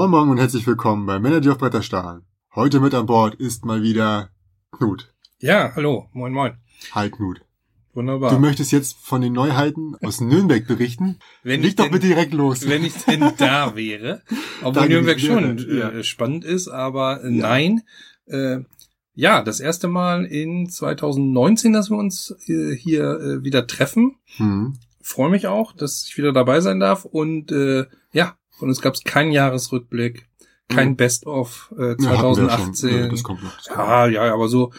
Moin Moin und herzlich willkommen bei Manager auf Bretterstahl. Heute mit an Bord ist mal wieder Knut. Ja, hallo, moin moin. Hi Knut. Wunderbar. Du möchtest jetzt von den Neuheiten aus Nürnberg berichten. wenn Leg ich doch denn, bitte direkt los. wenn ich denn da wäre. Obwohl Nürnberg ja, schon ja. äh, spannend ist, aber äh, nein. Äh, ja, das erste Mal in 2019, dass wir uns äh, hier äh, wieder treffen. Hm. Freue mich auch, dass ich wieder dabei sein darf. Und äh, ja, von uns gab es keinen Jahresrückblick, kein Mhm. Best-of äh, Ja, hatten wir ja schon. 2018. Ja, das kommt noch. Das Ja, ja, aber so,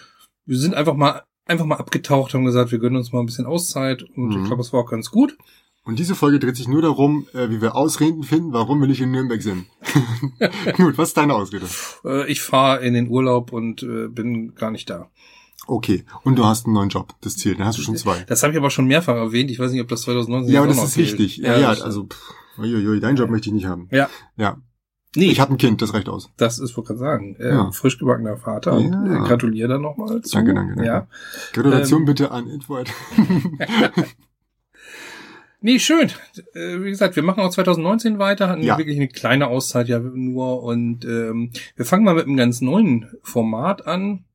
wir sind einfach mal einfach mal abgetaucht, haben gesagt, wir gönnen uns mal ein bisschen Auszeit und Mhm. ich glaube, es war auch ganz gut. Und diese Folge dreht sich nur darum, äh, wie wir Ausreden finden, warum wir nicht in Nürnberg sind. Knut, was ist deine Ausrede? Äh, ich fahre in den Urlaub und äh, bin gar nicht da. Okay, und du hast einen neuen Job. Das zählt, dann hast du schon zwei. Das habe ich aber schon mehrfach erwähnt. Ich weiß nicht, ob das 2019 Ja, aber das ist wichtig. Ja, ja, das- also, pff, uiuiui, deinen Job möchte ich nicht haben. Ja. Ja. Nee, Ich habe ein Kind, das reicht aus. das ist, wollte gerade sagen, äh, Ja. frisch gebackener Vater. Ja. äh, gratuliere dann nochmal. Danke, danke, danke. Ja. Gratulation Ähm, bitte an Edward. Nee, schön. Äh, wie gesagt, wir machen auch 2019 weiter, hatten Ja. wirklich eine kleine Auszeit ja nur und ähm, wir fangen mal mit einem ganz neuen Format an.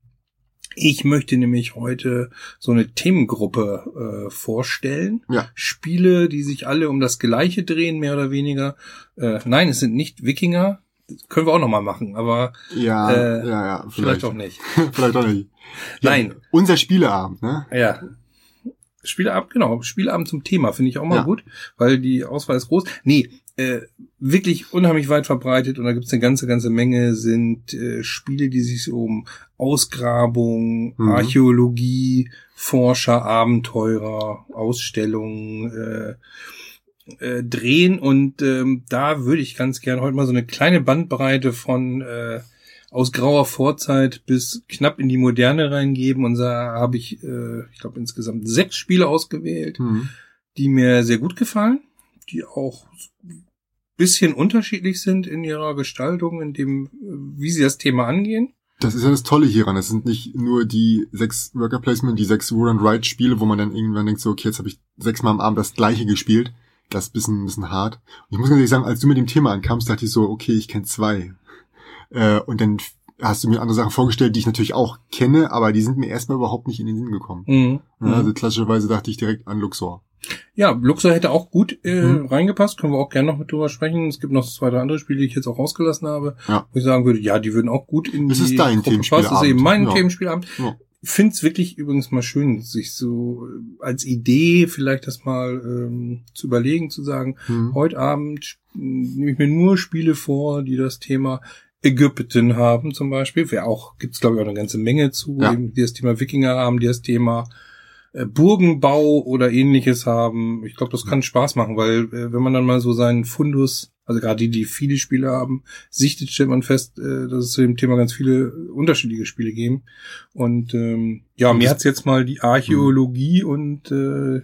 Ich möchte nämlich heute so eine Themengruppe äh, vorstellen. Ja. Spiele, die sich alle um das Gleiche drehen, mehr oder weniger. Äh, nein, es sind nicht Wikinger. Das können wir auch nochmal machen, aber Ja, Äh, ja, ja, vielleicht, vielleicht. auch nicht. vielleicht auch nicht. Ja, Nein. Unser Spieleabend, ne? Ja. Spieleabend, genau, Spieleabend zum Thema finde ich auch mal Ja. gut, weil die Auswahl ist groß. Nee, äh, wirklich unheimlich weit verbreitet und da gibt's eine ganze, ganze Menge, sind äh, Spiele, die sich so um Ausgrabung, Mhm. Archäologie, Forscher, Abenteurer, Ausstellungen äh, äh, drehen und ähm, da würde ich ganz gern heute mal so eine kleine Bandbreite von äh, aus grauer Vorzeit bis knapp in die Moderne reingeben. Und da habe ich, äh, ich glaube, insgesamt sechs Spiele ausgewählt, Hm. die mir sehr gut gefallen, die auch bisschen unterschiedlich sind in ihrer Gestaltung, in dem, äh, wie sie das Thema angehen. Das ist ja das Tolle hieran. Es sind nicht nur die sechs Worker Placement, die sechs Roll and Ride Spiele, wo man dann irgendwann denkt so, okay, jetzt habe ich sechsmal am Abend das gleiche gespielt. Das ist ein bisschen, ein bisschen hart. Und ich muss ganz ehrlich sagen, als du mit dem Thema ankamst, dachte ich so, okay, ich kenne zwei. Äh, und dann hast du mir andere Sachen vorgestellt, die ich natürlich auch kenne, aber die sind mir erstmal überhaupt nicht in den Sinn gekommen. Mhm. Ja, also klassischerweise dachte ich direkt an Luxor. Ja, Luxor hätte auch gut äh, Mhm. reingepasst, können wir auch gerne noch mit drüber sprechen. Es gibt noch zwei, drei andere Spiele, die ich jetzt auch rausgelassen habe, Ja. wo ich sagen würde, ja, die würden auch gut in Das die ist dein Gruppe passen. Das ist eben mein Ja. Themenspielabend. Ja. finde es wirklich übrigens mal schön, sich so äh, als Idee vielleicht das mal ähm, zu überlegen, zu sagen, Hm. heute Abend sp- nehme ich mir nur Spiele vor, die das Thema Ägypten haben zum Beispiel. Wäre auch, gibt's glaube ich auch eine ganze Menge zu, Ja. die das Thema Wikinger haben, die das Thema äh, Burgenbau oder ähnliches haben. Ich glaube, das kann Spaß machen, weil äh, wenn man dann mal so seinen Fundus, also gerade die, die viele Spiele haben, sichtet, stellt man fest, äh, dass es zu dem Thema ganz viele unterschiedliche Spiele geben. Und ähm, ja, mir hat's jetzt mal die Archäologie und äh,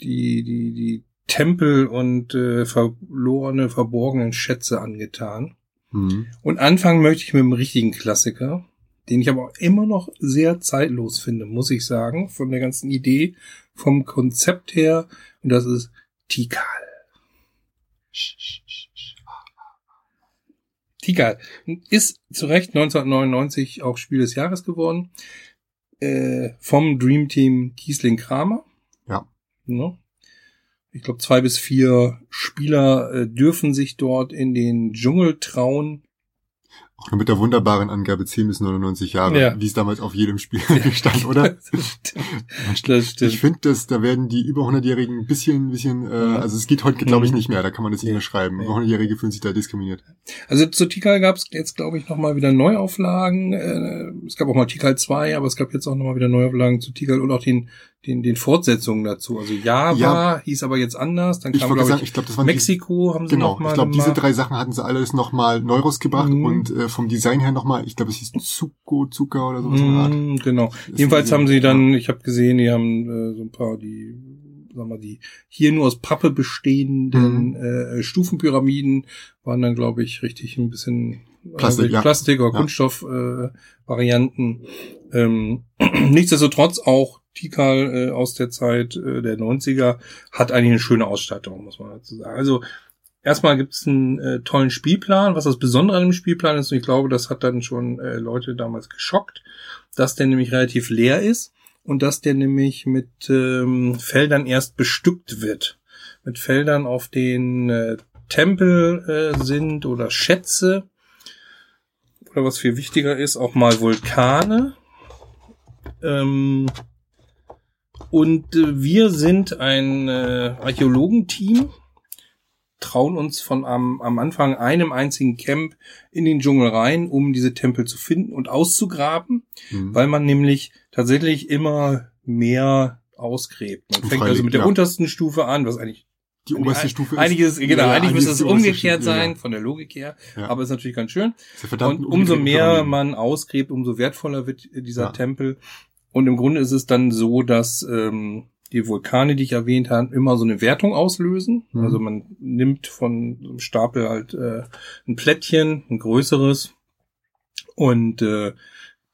die, die, die Tempel und äh, verlorene, verborgenen Schätze angetan. Hm. Und anfangen möchte ich mit einem richtigen Klassiker, den ich aber auch immer noch sehr zeitlos finde, muss ich sagen, von der ganzen Idee, vom Konzept her. Und das ist Tikal. Tikal ist zu Recht 1999 auch Spiel des Jahres geworden. Äh, vom Dream Team Kiesling Kramer. Ja. Ne? Ich glaube, zwei bis vier Spieler äh, dürfen sich dort in den Dschungel trauen. Auch nur mit der wunderbaren Angabe 10 bis 99 Jahre, Ja. wie es damals auf jedem Spiel stand, oder? Das stimmt. Stimmt. Ich finde, dass da werden die über 100-Jährigen ein bisschen, ein bisschen, äh, also es geht heute, glaube ich, Mhm. nicht mehr. Da kann man das nicht mehr schreiben. Über 100-Jährige fühlen sich da diskriminiert. Also zu Tikal gab es jetzt, glaube ich, nochmal wieder Neuauflagen. Äh, es gab auch mal Tikal 2, aber es gab jetzt auch nochmal wieder Neuauflagen zu Tikal und auch den, den, den Fortsetzungen dazu. Also Java Ja. hieß aber jetzt anders. Dann Ich kam, wollte glaube ich, ich glaube, das waren die, Mexiko haben sie genau. nochmal Ich glaube, diese drei Sachen hatten sie alles nochmal neu rausgebracht Mhm. und äh, vom Design her nochmal, ich glaube, es hieß Zuko, Zuka oder sowas. Mm, genau. ist Jedenfalls haben sie dann, ich habe gesehen, die haben äh, so ein paar, die, sagen wir, die hier nur aus Pappe bestehenden Mhm. äh, Stufenpyramiden waren dann, glaube ich, richtig ein bisschen Plastik, äh, ja. Plastik oder Ja. Kunststoff-Varianten. Äh, Varianten. ähm, nichtsdestotrotz auch Tikal äh, aus der Zeit äh, der 90er hat eigentlich eine schöne Ausstattung, muss man dazu sagen. Also erstmal gibt es einen äh, tollen Spielplan. Was das Besondere an dem Spielplan ist, und ich glaube, das hat dann schon äh, Leute damals geschockt, dass der nämlich relativ leer ist und dass der nämlich mit ähm, Feldern erst bestückt wird. Mit Feldern, auf denen äh, Tempel äh, sind oder Schätze. Oder was viel wichtiger ist, auch mal Vulkane. Ähm, und äh, wir sind ein äh, Archäologenteam, trauen uns von am, am Anfang einem einzigen Camp in den Dschungel rein, um diese Tempel zu finden und auszugraben, mhm. weil man nämlich tatsächlich immer mehr ausgräbt. Man fängt also mit der ja. untersten Stufe an, was eigentlich die oberste Stufe ist. Einiges, genau, ja, eigentlich müsste es umgekehrt sein, ja. von der Logik her. Ja. Aber ist natürlich ganz schön. Und umso mehr man ausgräbt, umso wertvoller wird dieser Tempel. Und im Grunde ist es dann so, dass ähm, die Vulkane, die ich erwähnt habe, immer so eine Wertung auslösen. Mhm. Also man nimmt von einem Stapel halt äh, ein Plättchen, ein größeres, und äh,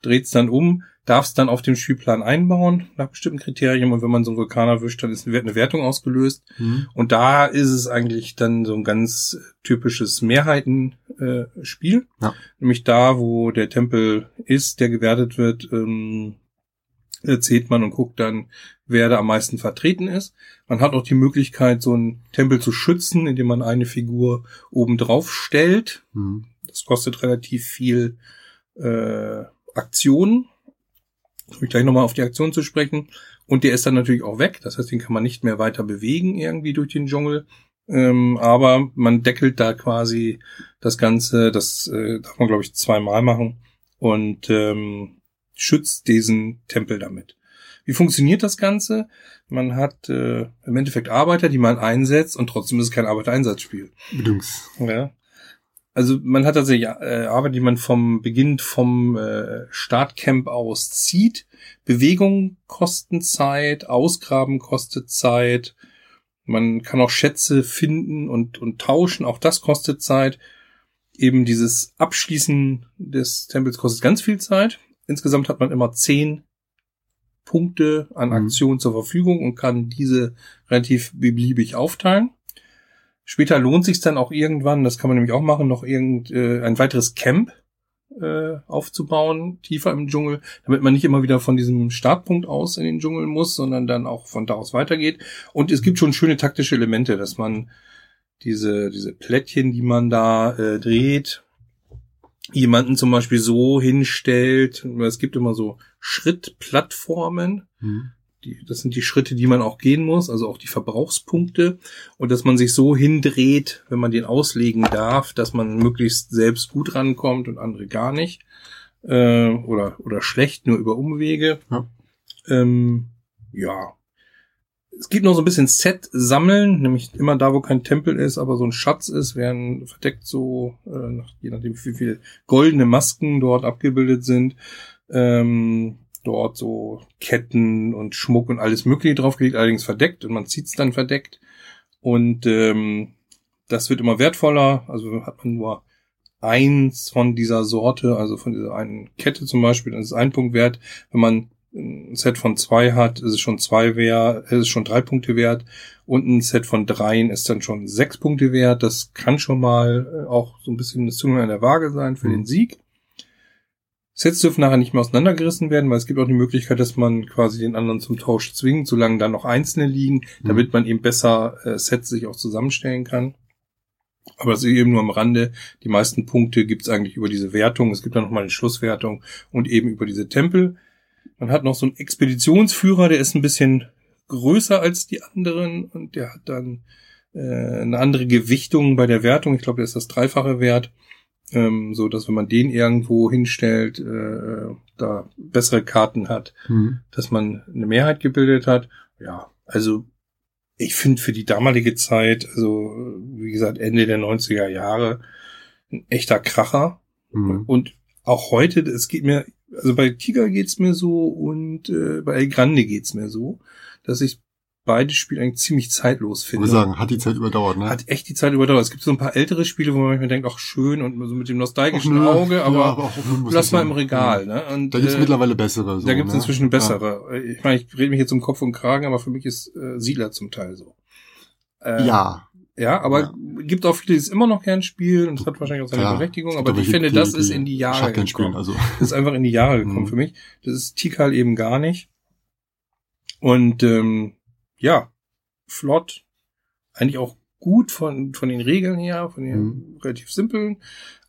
dreht es dann um, darf es dann auf dem Spielplan einbauen nach bestimmten Kriterien. Und wenn man so einen Vulkan erwischt, dann ist eine Wertung ausgelöst. Mhm. Und da ist es eigentlich dann so ein ganz typisches Mehrheitenspiel. Äh, ja. Nämlich da, wo der Tempel ist, der gewertet wird, ähm, zählt man und guckt dann, wer da am meisten vertreten ist. Man hat auch die Möglichkeit, so einen Tempel zu schützen, indem man eine Figur oben drauf stellt. Mhm. Das kostet relativ viel äh, Aktionen. Komme ich gleich nochmal auf die Aktion zu sprechen. Und der ist dann natürlich auch weg. Das heißt, den kann man nicht mehr weiter bewegen irgendwie durch den Dschungel. Ähm, aber man deckelt da quasi das Ganze. Das äh, darf man, glaube ich, zweimal machen. Und ähm, schützt diesen Tempel damit. Wie funktioniert das Ganze? Man hat äh, im Endeffekt Arbeiter, die man einsetzt und trotzdem ist es kein Arbeitereinsatzspiel. Bedungs. Ja. Also man hat tatsächlich äh, Arbeit, die man vom Beginn vom äh, Startcamp aus zieht. Bewegung kosten Zeit, Ausgraben kostet Zeit. Man kann auch Schätze finden und, und tauschen, auch das kostet Zeit. Eben dieses Abschließen des Tempels kostet ganz viel Zeit. Insgesamt hat man immer zehn Punkte an mhm. Aktionen mhm. zur Verfügung und kann diese relativ beliebig aufteilen. Später lohnt sich dann auch irgendwann, das kann man nämlich auch machen, noch irgend äh, ein weiteres Camp äh, aufzubauen, tiefer im Dschungel, damit man nicht immer wieder von diesem Startpunkt aus in den Dschungel muss, sondern dann auch von da aus weitergeht. Und es gibt schon schöne taktische Elemente, dass man diese, diese Plättchen, die man da äh, dreht, jemanden zum Beispiel so hinstellt. Es gibt immer so Schrittplattformen. Mhm. Die, das sind die Schritte, die man auch gehen muss, also auch die Verbrauchspunkte. Und dass man sich so hindreht, wenn man den auslegen darf, dass man möglichst selbst gut rankommt und andere gar nicht. Äh, oder, oder schlecht, nur über Umwege. Ja. Ähm, ja, es gibt noch so ein bisschen Set sammeln, nämlich immer da, wo kein Tempel ist, aber so ein Schatz ist, werden verdeckt so, äh, je nachdem wie viele goldene Masken dort abgebildet sind, ähm, dort so Ketten und Schmuck und alles mögliche draufgelegt, allerdings verdeckt und man zieht's dann verdeckt. Und ähm, das wird immer wertvoller, also hat man nur eins von dieser Sorte, also von dieser einen Kette zum Beispiel, dann ist ein Punkt wert. Wenn man ein Set von zwei hat, ist es schon zwei wert, ist es schon drei Punkte wert und ein Set von dreien ist dann schon sechs Punkte wert. Das kann schon mal äh, auch so ein bisschen das Zunge an der Waage sein für mhm. den Sieg. Sets dürfen nachher nicht mehr auseinandergerissen werden, weil es gibt auch die Möglichkeit, dass man quasi den anderen zum Tausch zwingt, solange da noch einzelne liegen, mhm. damit man eben besser äh, Sets sich auch zusammenstellen kann. Aber das ist eben nur am Rande. Die meisten Punkte gibt es eigentlich über diese Wertung. Es gibt dann nochmal eine Schlusswertung und eben über diese Tempel. Man hat noch so einen Expeditionsführer, der ist ein bisschen größer als die anderen und der hat dann äh, eine andere Gewichtung bei der Wertung. Ich glaube, der ist das dreifache Wert, ähm, so dass wenn man den irgendwo hinstellt, äh, da bessere Karten hat, mhm. dass man eine Mehrheit gebildet hat. Ja, also ich finde für die damalige Zeit, also wie gesagt Ende der 90er Jahre, ein echter Kracher. Mhm. Und auch heute, es geht mir also bei Tiger geht's mir so und äh, bei El Grande geht's mir so, dass ich beide Spiele eigentlich ziemlich zeitlos finde. Ich würde sagen, hat die Zeit überdauert, ne? Hat echt die Zeit überdauert. Es gibt so ein paar ältere Spiele, wo man manchmal denkt, ach schön und so mit dem nostalgischen ach, Auge, aber, ja, aber lass mal im Regal, ja. ne? Und, da gibt's äh, mittlerweile bessere. So, da gibt's ne? inzwischen bessere. Ja. Ich meine, ich rede mich jetzt um Kopf und Kragen, aber für mich ist äh, Siedler zum Teil so. Äh, ja. Ja, aber ja. gibt auch viele, die es immer noch gern spielen und es hat wahrscheinlich auch seine Ja, Berechtigung, aber ich finde, die- das ist in die Jahre spielen, gekommen. also. Das ist einfach in die Jahre gekommen Mhm. für mich. Das ist Tikal eben gar nicht. Und ähm, ja, flott, eigentlich auch gut von, von den Regeln her, von den Mhm. relativ simplen,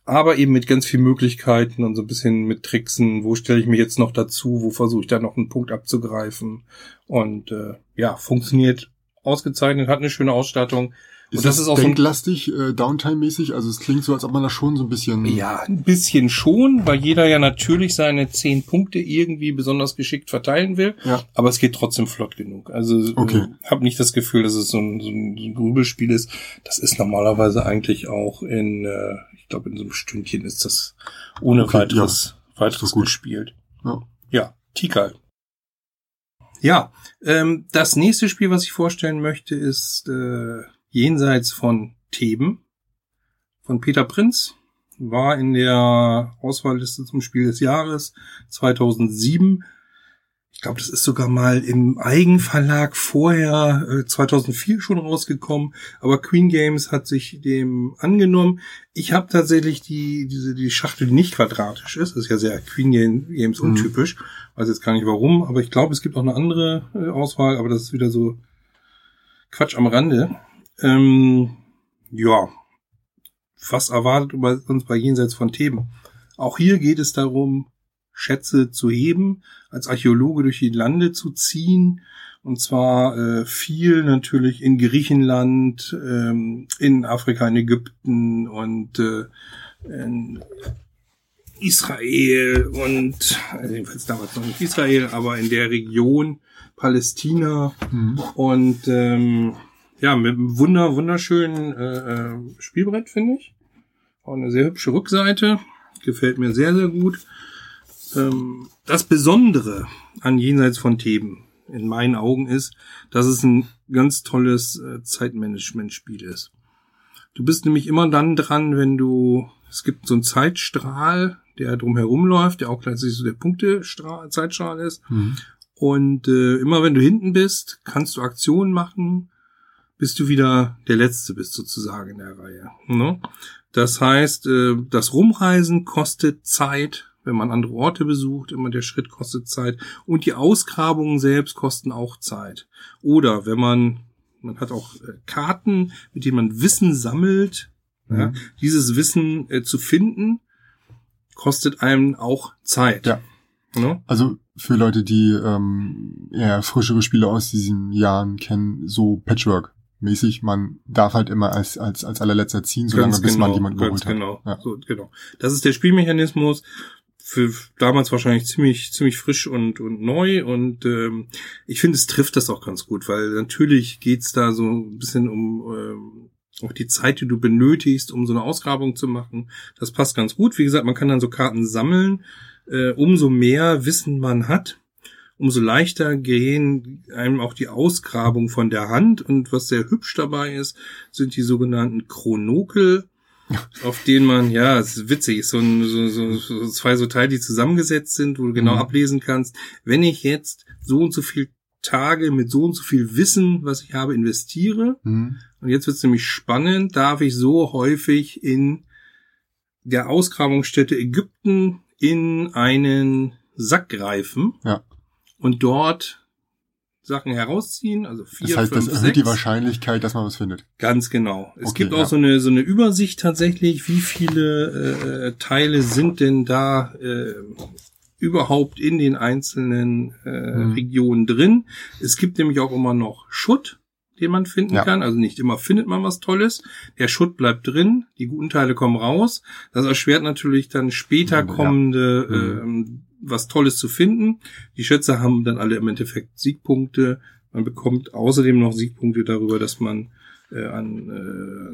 aber eben mit ganz vielen Möglichkeiten und so ein bisschen mit Tricksen, wo stelle ich mich jetzt noch dazu, wo versuche ich da noch einen Punkt abzugreifen. Und äh, ja, funktioniert ausgezeichnet, hat eine schöne Ausstattung. Ist Und das, das ist auch so denklastig, äh, Downtime-mäßig? Also es klingt so, als ob man da schon so ein bisschen... Ja, ein bisschen schon, weil jeder ja natürlich seine zehn Punkte irgendwie besonders geschickt verteilen will. Ja. Aber es geht trotzdem flott genug. Also Okay. äh, habe nicht das Gefühl, dass es so ein, so ein, so Grübelspiel ist. Das ist normalerweise eigentlich auch in, äh, ich glaube, in so einem Stündchen ist das ohne Okay, weiteres, weiteres ist doch gut. gespielt. Ja. Ja, Tikal. Ja, ähm, das nächste Spiel, was ich vorstellen möchte, ist äh, Jenseits von Theben von Peter Prinz. War in der Auswahlliste zum Spiel des Jahres 2007. Ich glaube, das ist sogar mal im Eigenverlag vorher äh, 2004 schon rausgekommen. Aber Queen Games hat sich dem angenommen. Ich habe tatsächlich die diese die Schachtel, die nicht quadratisch ist. Das ist ja sehr Queen Games Mhm. untypisch. Weiß jetzt gar nicht warum, aber ich glaube, es gibt auch eine andere äh, Auswahl. Aber das ist wieder so Quatsch am Rande. Ähm, ja, was erwartet uns bei Jenseits von Theben? Auch hier geht es darum, Schätze zu heben, als Archäologe durch die Lande zu ziehen. Und zwar äh, viel natürlich in Griechenland, ähm, in Afrika, in Ägypten und äh, in Israel und also jedenfalls damals noch nicht Israel, aber in der Region Palästina Mhm. und ähm, ja, mit einem wunder, wunderschönen äh, äh, Spielbrett, finde ich. Auch eine sehr hübsche Rückseite. Gefällt mir sehr, sehr gut. Ähm, das Besondere an Jenseits von Theben in meinen Augen ist, dass es ein ganz tolles äh, Zeitmanagement-Spiel ist. Du bist nämlich immer dann dran, wenn du, es gibt so einen Zeitstrahl, der drumherum läuft, der auch gleichzeitig so der Punkte-Zeitstrahl ist. Mhm. Und äh, immer wenn du hinten bist, kannst du Aktionen machen, bis du wieder der Letzte bist sozusagen in der Reihe. Ne? Das heißt, äh, das Rumreisen kostet Zeit, wenn man andere Orte besucht, immer der Schritt kostet Zeit. Und die Ausgrabungen selbst kosten auch Zeit. Oder wenn man, man hat auch äh, Karten, mit denen man Wissen sammelt, ja, Mhm. dieses Wissen äh, zu finden, kostet einem auch Zeit. Ja. Ne? Also für Leute, die ähm, eher frischere Spiele aus diesen Jahren kennen, so Patchwork-mäßig, man darf halt immer als, als, als allerletzter ziehen, solange Ganz bis man genau, jemanden ganz geholt genau. hat. Ja. So, genau. Das ist der Spielmechanismus für damals wahrscheinlich ziemlich ziemlich frisch und und neu und ähm, ich finde es trifft das auch ganz gut, weil natürlich geht's da so ein bisschen um ähm, auch die Zeit, die du benötigst, um so eine Ausgrabung zu machen. Das passt ganz gut. Wie gesagt, man kann dann so Karten sammeln. Äh, umso mehr Wissen man hat, umso leichter gehen einem auch die Ausgrabung von der Hand. Und was sehr hübsch dabei ist, sind die sogenannten Chronokel, auf denen man, ja, es ist witzig, so, ein, so, so, so zwei so Teile, die zusammengesetzt sind, wo du genau Mhm. ablesen kannst, wenn ich jetzt so und so viel Tage mit so und so viel Wissen, was ich habe, investiere, Mhm. und jetzt wird es nämlich spannend, darf ich so häufig in der Ausgrabungsstätte Ägypten in einen Sack greifen Ja. Und dort Sachen herausziehen, also vier, Das heißt, das fünf, erhöht sechs. die Wahrscheinlichkeit, dass man was findet. Ganz genau. Es Okay, gibt auch ja. so eine so eine Übersicht tatsächlich, wie viele äh, Teile sind denn da äh, überhaupt in den einzelnen äh, Mhm. Regionen drin. Es gibt nämlich auch immer noch Schutt, den man finden Ja. kann. Also nicht immer findet man was Tolles. Der Schutt bleibt drin, die guten Teile kommen raus. Das erschwert natürlich dann später Ja. kommende Mhm. ähm, was Tolles zu finden. Die Schätze haben dann alle im Endeffekt Siegpunkte. Man bekommt außerdem noch Siegpunkte darüber, dass man äh, an,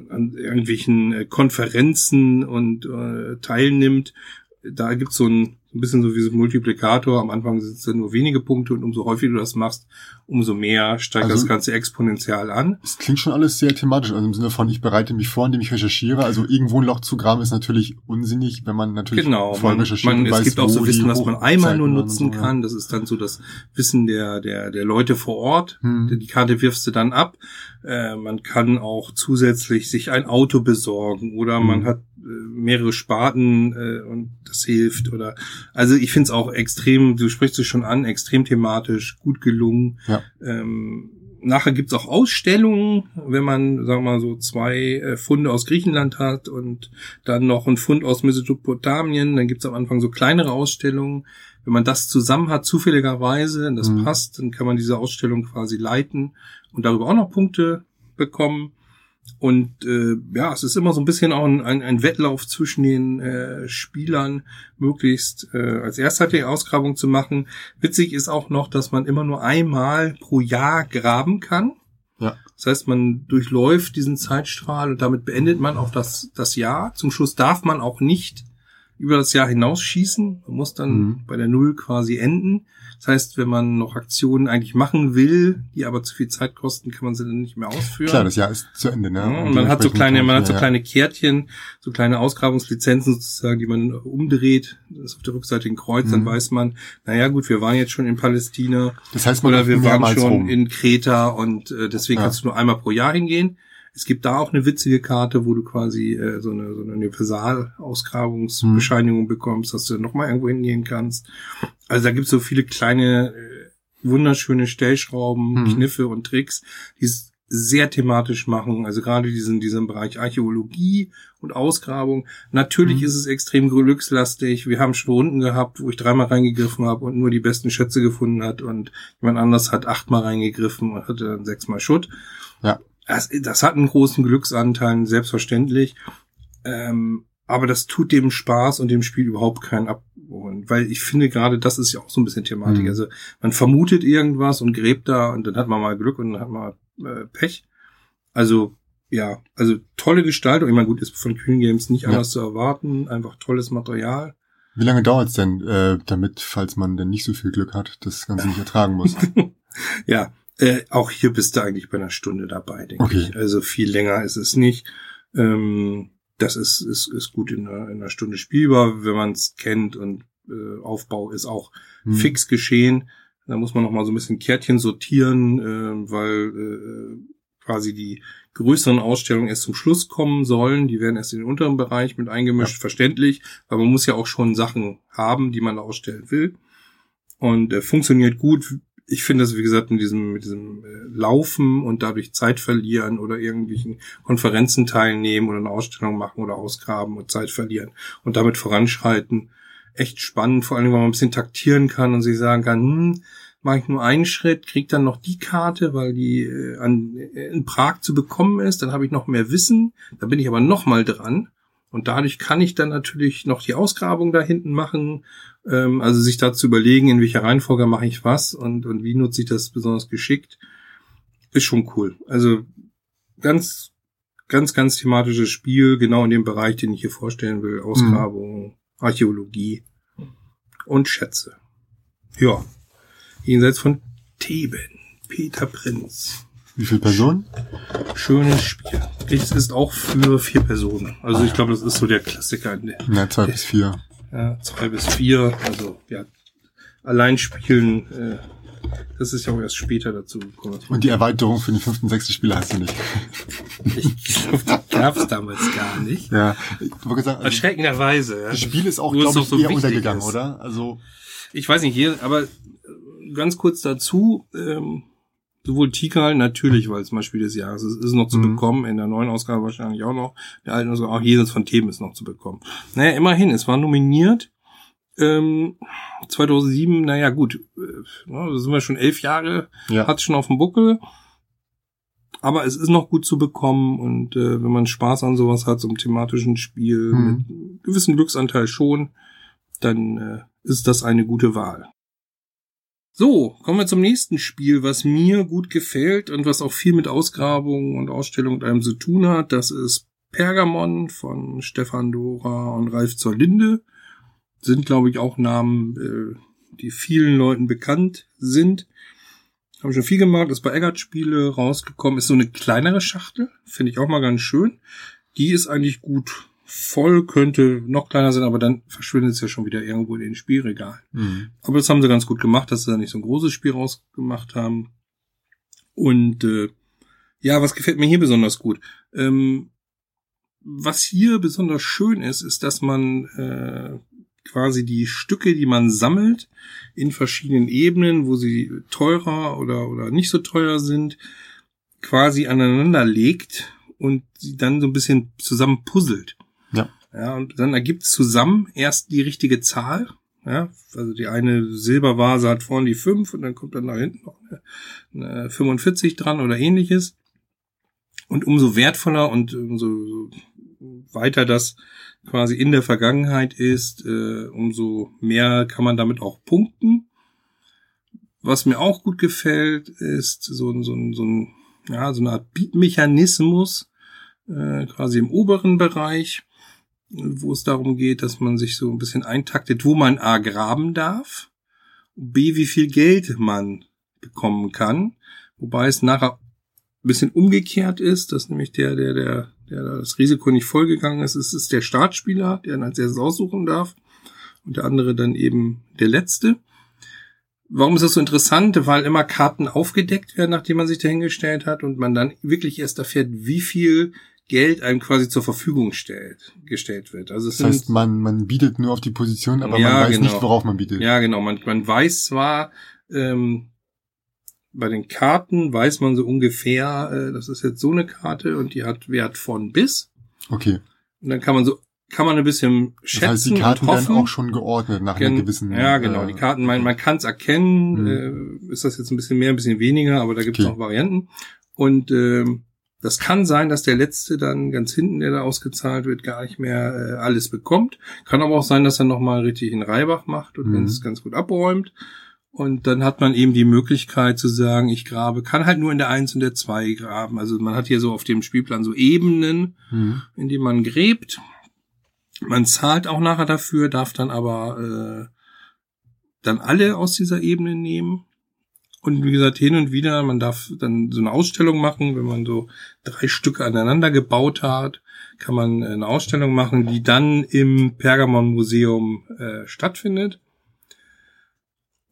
äh, an irgendwelchen äh, Konferenzen und äh, teilnimmt. Da gibt's so ein So ein bisschen so wie so ein Multiplikator. Am Anfang sind es nur wenige Punkte und umso häufiger du das machst, umso mehr steigt Also- das Ganze exponentiell an. Es klingt schon alles sehr thematisch, also im Sinne von, ich bereite mich vor, indem ich recherchiere. Also irgendwo ein Loch zu graben ist natürlich unsinnig, wenn man natürlich Genau, vorher man, recherchiert man, es weiß, gibt auch so Wissen, was man einmal nur nutzen so, kann. Das ist dann so das Wissen der, der, der Leute vor Ort. Hm. Die Karte wirfst du dann ab. Äh, man kann auch zusätzlich sich ein Auto besorgen oder man Mhm. hat mehrere Sparten äh, und das hilft. Oder also ich finde es auch extrem, du sprichst es schon an, extrem thematisch, gut gelungen. Ja. Ähm, nachher gibt's auch Ausstellungen, wenn man, sagen wir mal, so zwei äh, Funde aus Griechenland hat und dann noch ein Fund aus Mesopotamien, dann gibt's am Anfang so kleinere Ausstellungen. Wenn man das zusammen hat, zufälligerweise, und das Mhm. passt, dann kann man diese Ausstellung quasi leiten und darüber auch noch Punkte bekommen. Und äh, ja, es ist immer so ein bisschen auch ein, ein, ein Wettlauf zwischen den äh, Spielern, möglichst äh, als erster die Ausgrabung zu machen. Witzig ist auch noch, dass man immer nur einmal pro Jahr graben kann. Ja. Das heißt, man durchläuft diesen Zeitstrahl und damit beendet man auch das, das Jahr. Zum Schluss darf man auch nicht über das Jahr hinausschießen. Man muss dann Mhm. bei der Null quasi enden. Das heißt, wenn man noch Aktionen eigentlich machen will, die aber zu viel Zeit kosten, kann man sie dann nicht mehr ausführen. Klar, das Jahr ist zu Ende, ne? Ja, Und und man hat so kleine, man hat so kleine Kärtchen, so kleine Ausgrabungslizenzen sozusagen, die man umdreht. Das ist auf der Rückseite ein Kreuz, dann Mhm. weiß man, naja gut, wir waren jetzt schon in Palästina Das heißt, man oder wir waren schon rum. in Kreta und äh, deswegen Ja. kannst du nur einmal pro Jahr hingehen. Es gibt da auch eine witzige Karte, wo du quasi äh, so eine, so eine Universal-Ausgrabungsbescheinigung bekommst, dass du nochmal irgendwo hingehen kannst. Also da gibt's so viele kleine, äh, wunderschöne Stellschrauben, Mhm. Kniffe und Tricks, die es sehr thematisch machen. Also gerade diesen, diesen Bereich Archäologie und Ausgrabung. Natürlich Mhm. ist es extrem glückslastig. Wir haben schon Runden gehabt, wo ich dreimal reingegriffen habe und nur die besten Schätze gefunden hat und jemand anders hat achtmal reingegriffen und hatte dann sechsmal Schutt. Ja. Das, das hat einen großen Glücksanteil, selbstverständlich. Ähm, aber das tut dem Spaß und dem Spiel überhaupt keinen Abholen. Weil ich finde gerade, das ist ja auch so ein bisschen Thematik. Mhm. Also man vermutet irgendwas und gräbt da und dann hat man mal Glück und dann hat man äh, Pech. Also, ja, also tolle Gestaltung. Ich meine, gut, ist von Kühn Games nicht Ja. anders zu erwarten. Einfach tolles Material. Wie lange dauert's denn, äh, damit, falls man denn nicht so viel Glück hat, das Ganze nicht ertragen muss? Ja, äh, auch hier bist du eigentlich bei einer Stunde dabei, denke Okay. ich. Also viel länger ist es nicht. Ähm, das ist, ist, ist gut in einer, in einer Stunde spielbar, wenn man es kennt und äh, Aufbau ist auch Hm. fix geschehen. Da muss man noch mal so ein bisschen Kärtchen sortieren, äh, weil äh, quasi die größeren Ausstellungen erst zum Schluss kommen sollen. Die werden erst in den unteren Bereich mit eingemischt, verständlich, weil man muss ja auch schon Sachen haben, die man ausstellen will. Und äh, funktioniert gut. Ich finde das, wie gesagt, mit diesem, mit diesem äh, Laufen und dadurch Zeit verlieren oder irgendwelchen Konferenzen teilnehmen oder eine Ausstellung machen oder ausgraben und Zeit verlieren und damit voranschreiten. Echt spannend, vor allem, weil man ein bisschen taktieren kann und sich sagen kann, hm, mache ich nur einen Schritt, krieg dann noch die Karte, weil die äh, an, äh, in Prag zu bekommen ist, dann habe ich noch mehr Wissen, dann bin ich aber noch mal dran und dadurch kann ich dann natürlich noch die Ausgrabung da hinten machen, ähm, also sich da zu überlegen, in welcher Reihenfolge mache ich was und, und wie nutze ich das besonders geschickt, ist schon cool. Also ganz, ganz, ganz thematisches Spiel, genau in dem Bereich, den ich hier vorstellen will, Ausgrabung, Archäologie und Schätze. Ja, jenseits von Theben, Peter Prinz. Wie viele Personen? Schönes Spiel. Es ist auch für vier Personen. Also ich glaube, das ist so der Klassiker. Na, zwei bis vier. Ja, zwei bis vier. Also ja, allein spielen, äh, das ist ja auch erst später dazu gekommen. Und die Erweiterung für den fünften, sechsten Spieler hast du nicht. Ich glaube, die gab es damals gar nicht. Ja, ich wollte sagen, also, Erschreckenderweise. Ja. das Spiel ist auch, glaube ich, so eher untergegangen, ist. oder? Also, Ich weiß nicht, hier, aber ganz kurz dazu, ähm, sowohl Tikal natürlich, weil es mal Spiel des Jahres ist, ist noch zu Mhm. bekommen, in der neuen Ausgabe wahrscheinlich auch noch, der alten Ausgabe, auch jenseits von Themen ist noch zu bekommen. Naja, immerhin, es war nominiert, ähm, 2007, naja gut, äh, ne, da sind wir schon elf Jahre, ja. hat schon auf dem Buckel, aber es ist noch gut zu bekommen und äh, wenn man Spaß an sowas hat, so einem thematischen Spiel, Mhm. mit einem gewissen Glücksanteil schon, dann äh, ist das eine gute Wahl. So, kommen wir zum nächsten Spiel, was mir gut gefällt und was auch viel mit Ausgrabung und Ausstellung und allem zu tun hat. Das ist Pergamon von Stefan Dora und Ralf zur Linde. sind, glaube ich, auch Namen, äh, die vielen Leuten bekannt sind. Haben schon viel gemacht, ist bei Eggert Spiele rausgekommen, ist so eine kleinere Schachtel, finde ich auch mal ganz schön. Die ist eigentlich gut voll, könnte noch kleiner sein, aber dann verschwindet es ja schon wieder irgendwo in den Spielregalen. Mhm. Aber das haben sie ganz gut gemacht, dass sie da nicht so ein großes Spiel rausgemacht haben. Und äh, ja, was gefällt mir hier besonders gut? Ähm, was hier besonders schön ist, ist, dass man äh, quasi die Stücke, die man sammelt, in verschiedenen Ebenen, wo sie teurer oder, oder nicht so teuer sind, quasi aneinander legt und sie dann so ein bisschen zusammen puzzelt. Ja. Ja, und dann ergibt zusammen erst die richtige Zahl. Ja, also die eine Silbervase hat vorne die 5 und dann kommt dann da hinten noch eine, eine 45 dran oder ähnliches. Und umso wertvoller und umso weiter das quasi in der Vergangenheit ist, äh, umso mehr kann man damit auch punkten. Was mir auch gut gefällt, ist so, ein so, ein so, ein, ja, so eine Art Beatmechanismus, äh, quasi im oberen Bereich, wo es darum geht, dass man sich so ein bisschen eintaktet, wo man A graben darf, B wie viel Geld man bekommen kann, wobei es nachher ein bisschen umgekehrt ist, dass nämlich der, der, der, der das Risiko nicht vollgegangen ist, es ist der Startspieler, der dann als erstes aussuchen darf und der andere dann eben der letzte. Warum ist das so interessant? Weil immer Karten aufgedeckt werden, nachdem man sich dahingestellt hat und man dann wirklich erst erfährt, wie viel Geld einem quasi zur Verfügung stellt, gestellt wird. Also es Das heißt, sind, man, man bietet nur auf die Position, aber Ja, man weiß genau. nicht, worauf man bietet. ja genau, man, man weiß zwar, ähm, bei den Karten weiß man so ungefähr, äh, das ist jetzt so eine Karte und die hat Wert von bis. Okay. Und dann kann man so, kann man ein bisschen Das schätzen heißt, die Karten werden auch schon geordnet nach einer Gen- gewissen. ja, genau. äh, Die Karten, man, man kann es erkennen. Mhm. Äh, ist das jetzt ein bisschen mehr, ein bisschen weniger, aber da gibt es Okay. auch Varianten. Und ähm, das kann sein, dass der letzte dann ganz hinten, der da ausgezahlt wird, gar nicht mehr äh, alles bekommt. Kann aber auch sein, dass er nochmal richtig in Reibach macht und Mhm. es ganz gut abräumt. Und dann hat man eben die Möglichkeit zu sagen, ich grabe, kann halt nur in der Eins und der Zwei graben. Also man hat hier so auf dem Spielplan so Ebenen, Mhm. in die man gräbt. Man zahlt auch nachher dafür, darf dann aber äh, dann alle aus dieser Ebene nehmen. Und wie gesagt, hin und wieder, man darf dann so eine Ausstellung machen, wenn man so drei Stücke aneinander gebaut hat, kann man eine Ausstellung machen, die dann im Pergamon-Museum äh, stattfindet.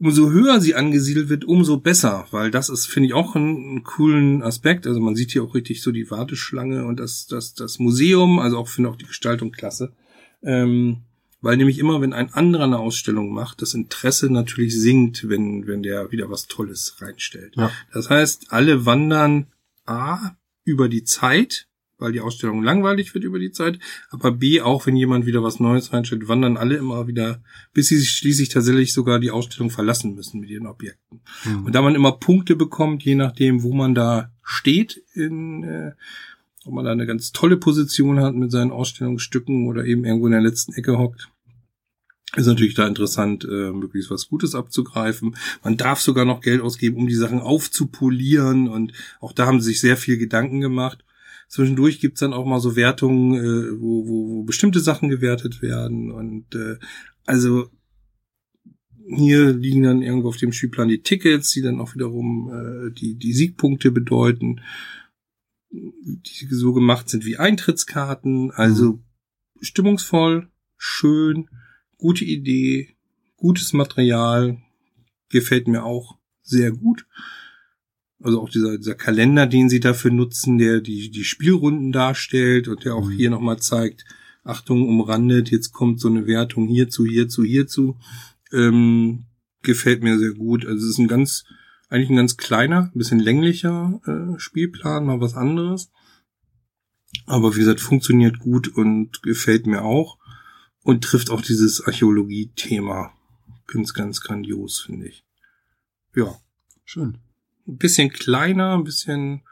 Umso höher sie angesiedelt wird, umso besser, weil das ist, finde ich, auch einen, einen coolen Aspekt. Also man sieht hier auch richtig so die Warteschlange und das, das, das Museum, also auch finde auch die Gestaltung klasse. Ähm, weil nämlich immer, wenn ein anderer eine Ausstellung macht, das Interesse natürlich sinkt, wenn, wenn der wieder was Tolles reinstellt. Ja. Das heißt, alle wandern A über die Zeit, weil die Ausstellung langweilig wird über die Zeit, aber B, auch wenn jemand wieder was Neues reinstellt, wandern alle immer wieder, bis sie sich schließlich tatsächlich sogar die Ausstellung verlassen müssen mit ihren Objekten. Mhm. Und da man immer Punkte bekommt, je nachdem, wo man da steht, in, äh, ob man da eine ganz tolle Position hat mit seinen Ausstellungsstücken oder eben irgendwo in der letzten Ecke hockt, ist natürlich da interessant, äh, möglichst was Gutes abzugreifen. Man darf sogar noch Geld ausgeben, um die Sachen aufzupolieren und auch da haben sie sich sehr viel Gedanken gemacht. Zwischendurch gibt's dann auch mal so Wertungen, äh, wo, wo, wo bestimmte Sachen gewertet werden und äh, also hier liegen dann irgendwo auf dem Spielplan die Tickets, die dann auch wiederum äh, die, die Siegpunkte bedeuten, die so gemacht sind wie Eintrittskarten. Also stimmungsvoll, schön, gute Idee, gutes Material, gefällt mir auch sehr gut. Also auch dieser, dieser Kalender, den sie dafür nutzen, der die, die Spielrunden darstellt und der auch Mhm. hier nochmal zeigt, Achtung, umrandet, jetzt kommt so eine Wertung hierzu, hierzu, hierzu. Ähm, gefällt mir sehr gut. Also es ist ein ganz, eigentlich ein ganz kleiner, ein bisschen länglicher äh, Spielplan, mal was anderes. Aber wie gesagt, funktioniert gut und gefällt mir auch. Und trifft auch dieses Archäologie-Thema. Ganz, ganz grandios, finde ich. Ja Schön. ein bisschen kleiner, ein bisschen,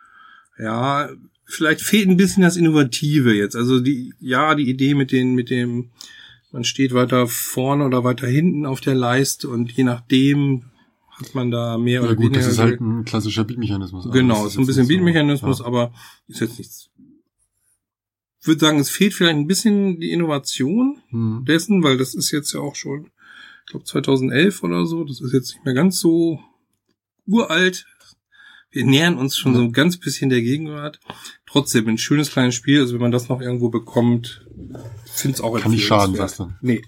ja, vielleicht fehlt ein bisschen das Innovative jetzt. Also die, ja, die Idee mit den, mit dem, man steht weiter vorne oder weiter hinten auf der Leiste und je nachdem hat man da mehr Ja oder gut, weniger. das ist halt ein klassischer Beatmechanismus. genau, ist ein jetzt bisschen nicht so- Beatmechanismus, ja. aber ist jetzt nichts würde sagen, es fehlt vielleicht ein bisschen die Innovation Hm. dessen, weil das ist jetzt ja auch schon, ich glaube 2011 oder so, das ist jetzt nicht mehr ganz so uralt. Wir nähern uns schon so ein ganz bisschen der Gegenwart. Trotzdem ein schönes kleines Spiel, also wenn man das noch irgendwo bekommt, finde es auch Kann nicht schaden, sagst du. Nee.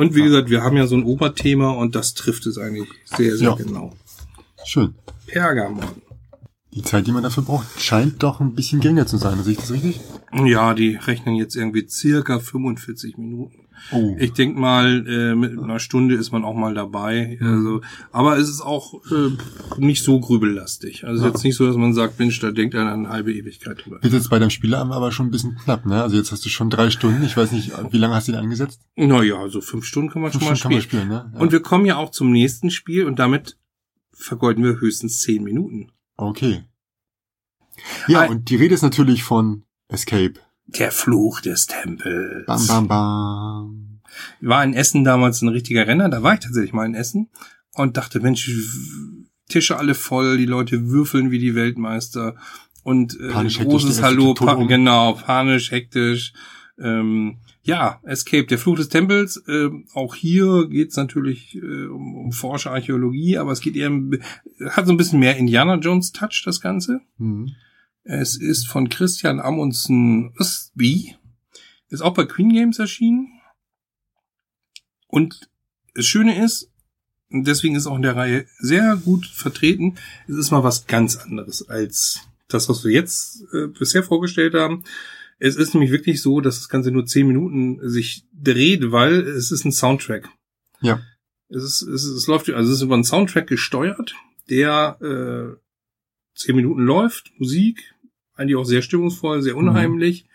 Und wie gesagt, wir haben ja so ein Oberthema und das trifft es eigentlich sehr, sehr Ja. genau. Schön. Pergamon. Die Zeit, die man dafür braucht, scheint doch ein bisschen geringer zu sein. Sehe ich das richtig? Ja, die rechnen jetzt irgendwie circa 45 Minuten. Oh. Ich denk mal, äh, mit einer Stunde ist man auch mal dabei. Also, aber es ist auch äh, nicht so grübellastig. Also Ja. jetzt nicht so, dass man sagt, Mensch, da denkt einer eine halbe Ewigkeit drüber. Wird jetzt bei deinem Spieleabend aber schon ein bisschen knapp, ne? Also jetzt hast du schon drei Stunden. Ich weiß nicht, wie lange hast du den angesetzt? Naja, so fünf Stunden kann man schon mal Stunden kann spielen. man spielen, ne? Ja. Und wir kommen ja auch zum nächsten Spiel und damit vergeuden wir höchstens zehn Minuten. okay. Ja, Ein- und die Rede ist natürlich von Escape. Der Fluch des Tempels. Bam, bam, bam. war in Essen damals ein richtiger Renner, da war ich tatsächlich mal in Essen und dachte, Mensch, Tische alle voll, die Leute würfeln wie die Weltmeister und äh, Panisch, hektisch, großes erste Hallo, pa genau, panisch, hektisch. Ähm, ja, Escape, der Fluch des Tempels. ähm, auch hier geht's natürlich äh, um, um Forscherarchäologie, aber es geht eher, hat so ein bisschen mehr Indiana Jones Touch, das Ganze. Hm. Es ist von Christian Amundsen Östby. Ist auch bei Queen Games erschienen. Und das Schöne ist, und deswegen ist auch in der Reihe sehr gut vertreten, es ist mal was ganz anderes als das, was wir jetzt äh, bisher vorgestellt haben. Es ist nämlich wirklich so, dass das Ganze nur zehn Minuten sich dreht, weil es ist ein Soundtrack. Ja. Es ist, es, ist, es läuft, also es ist über einen Soundtrack gesteuert, der äh, zehn Minuten läuft, Musik, eigentlich auch sehr stimmungsvoll, sehr unheimlich.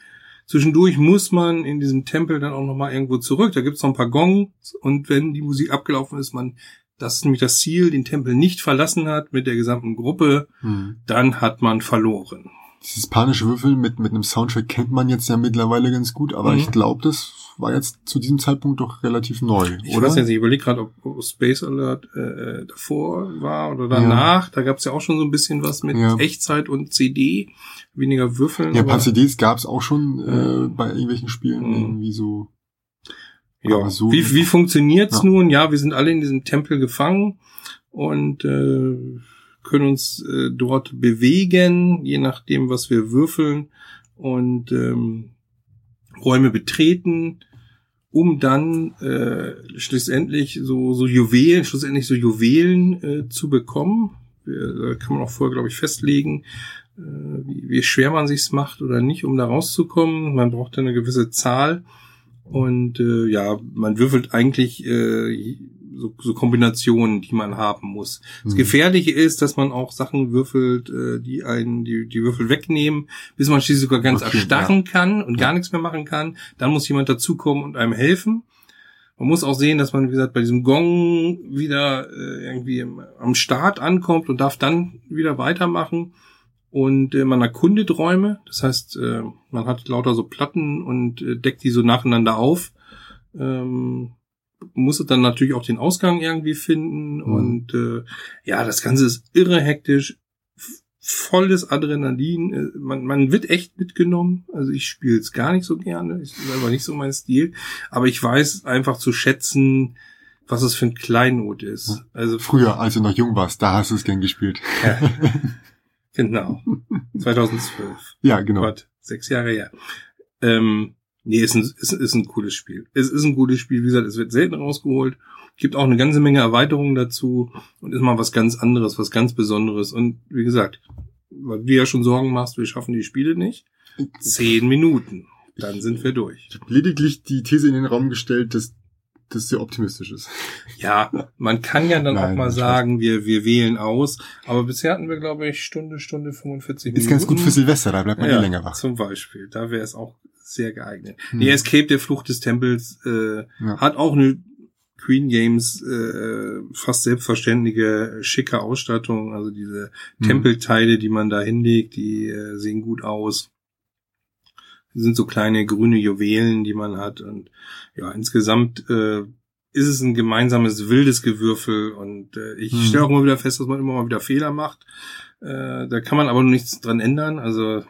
Zwischendurch muss man in diesem Tempel dann auch nochmal irgendwo zurück. Da gibt's noch ein paar Gongs und wenn die Musik abgelaufen ist, man das ist nämlich das Ziel, den Tempel nicht verlassen hat mit der gesamten Gruppe, Hm. dann hat man verloren. Dieses panische Würfeln mit, mit einem Soundtrack kennt man jetzt ja mittlerweile ganz gut, aber Mhm. ich glaube, das war jetzt zu diesem Zeitpunkt doch relativ neu, Ich oder? weiß jetzt, ich überlege gerade, ob, ob Space Alert äh, äh, davor war oder danach. Da gab's ja auch schon so ein bisschen was mit Ja. Echtzeit und CD, weniger Würfeln. Ja, ein paar CDs gab's auch schon äh, bei irgendwelchen Spielen, Mhm. irgendwie so. Ja, so- wie, wie funktioniert's Ja. nun? Ja, wir sind alle in diesem Tempel gefangen und äh, können uns äh, dort bewegen, je nachdem, was wir würfeln und ähm, Räume betreten, um dann äh, schlussendlich so, so Juwelen, schlussendlich so Juwelen äh, zu bekommen. Da kann man auch vorher, glaube ich, festlegen, äh, wie, wie schwer man sich's macht oder nicht, um da rauszukommen. Man braucht eine gewisse Zahl. Und äh, ja, man würfelt eigentlich äh, so, so Kombinationen, die man haben muss. Das Mhm. Gefährliche ist, dass man auch Sachen würfelt, äh, die einen die, die Würfel wegnehmen, bis man schließlich sogar ganz Okay, erstarren kann und gar nichts mehr machen kann. Dann muss jemand dazukommen und einem helfen. Man muss auch sehen, dass man, wie gesagt, bei diesem Gong wieder äh, irgendwie im, am Start ankommt und darf dann wieder weitermachen. Und äh, man erkundet Räume. Das heißt, äh, man hat lauter so Platten und äh, deckt die so nacheinander auf. Ähm, muss dann natürlich auch den Ausgang irgendwie finden. Mhm. Und äh, ja, das Ganze ist irre hektisch. Volles Adrenalin. Äh, Man, man wird echt mitgenommen. Also ich spiele es gar nicht so gerne. Ich ist einfach nicht so mein Stil. Aber ich weiß einfach zu schätzen, was es für ein Kleinod ist. Also Früher, als du noch jung warst, da hast du es gern gespielt. ja. genau. 2012. Ja, genau. Gott, sechs Jahre her. Ähm, nee, ist ein, ist, ist ein cooles Spiel. Es ist ein gutes Spiel. Wie gesagt, es wird selten rausgeholt. Gibt auch eine ganze Menge Erweiterungen dazu und ist mal was ganz anderes, was ganz Besonderes. Und wie gesagt, weil du ja schon Sorgen machst, wir schaffen die Spiele nicht. Zehn Minuten. Dann sind wir durch. Ich habe lediglich die These in den Raum gestellt, dass das sehr optimistisch ist. Ja, man kann ja dann Nein, auch mal sagen, wir, wir wählen aus. Aber bisher hatten wir, glaube ich, Stunde, Stunde 45 Minuten. Ist ganz gut für Silvester, da bleibt man eh länger wach. Zum Beispiel. Da wäre es auch sehr geeignet. Hm. Die Escape der Flucht des Tempels äh, Ja. hat auch eine Queen Games äh, fast selbstverständliche schicke Ausstattung. Also diese Hm. Tempelteile, die man da hinlegt, die äh, sehen gut aus. Das sind so kleine grüne Juwelen, die man hat. Und ja, insgesamt äh, ist es ein gemeinsames wildes Gewürfel. Und äh, ich Hm. stelle auch immer wieder fest, dass man immer mal wieder Fehler macht. Äh, da kann man aber nichts dran ändern. Also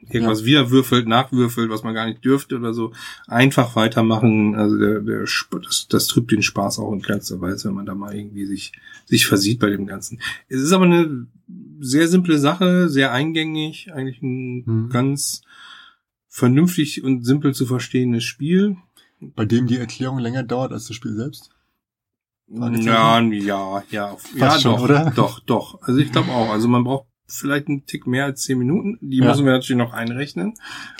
irgendwas wieder würfelt, nachwürfelt, was man gar nicht dürfte oder so. Einfach weitermachen. Also der, der das, das trübt den Spaß auch in keinster Weise, wenn man da mal irgendwie sich, sich versieht bei dem Ganzen. Es ist aber eine sehr simple Sache, sehr eingängig, eigentlich ein Mhm. ganz vernünftig und simpel zu verstehendes Spiel. Bei dem die Erklärung länger dauert als das Spiel selbst? Ja, ja, ja, ja, schon, doch, oder? doch, doch. Also ich glaube auch. Also man braucht vielleicht einen Tick mehr als zehn Minuten. Die Ja. müssen wir natürlich noch einrechnen.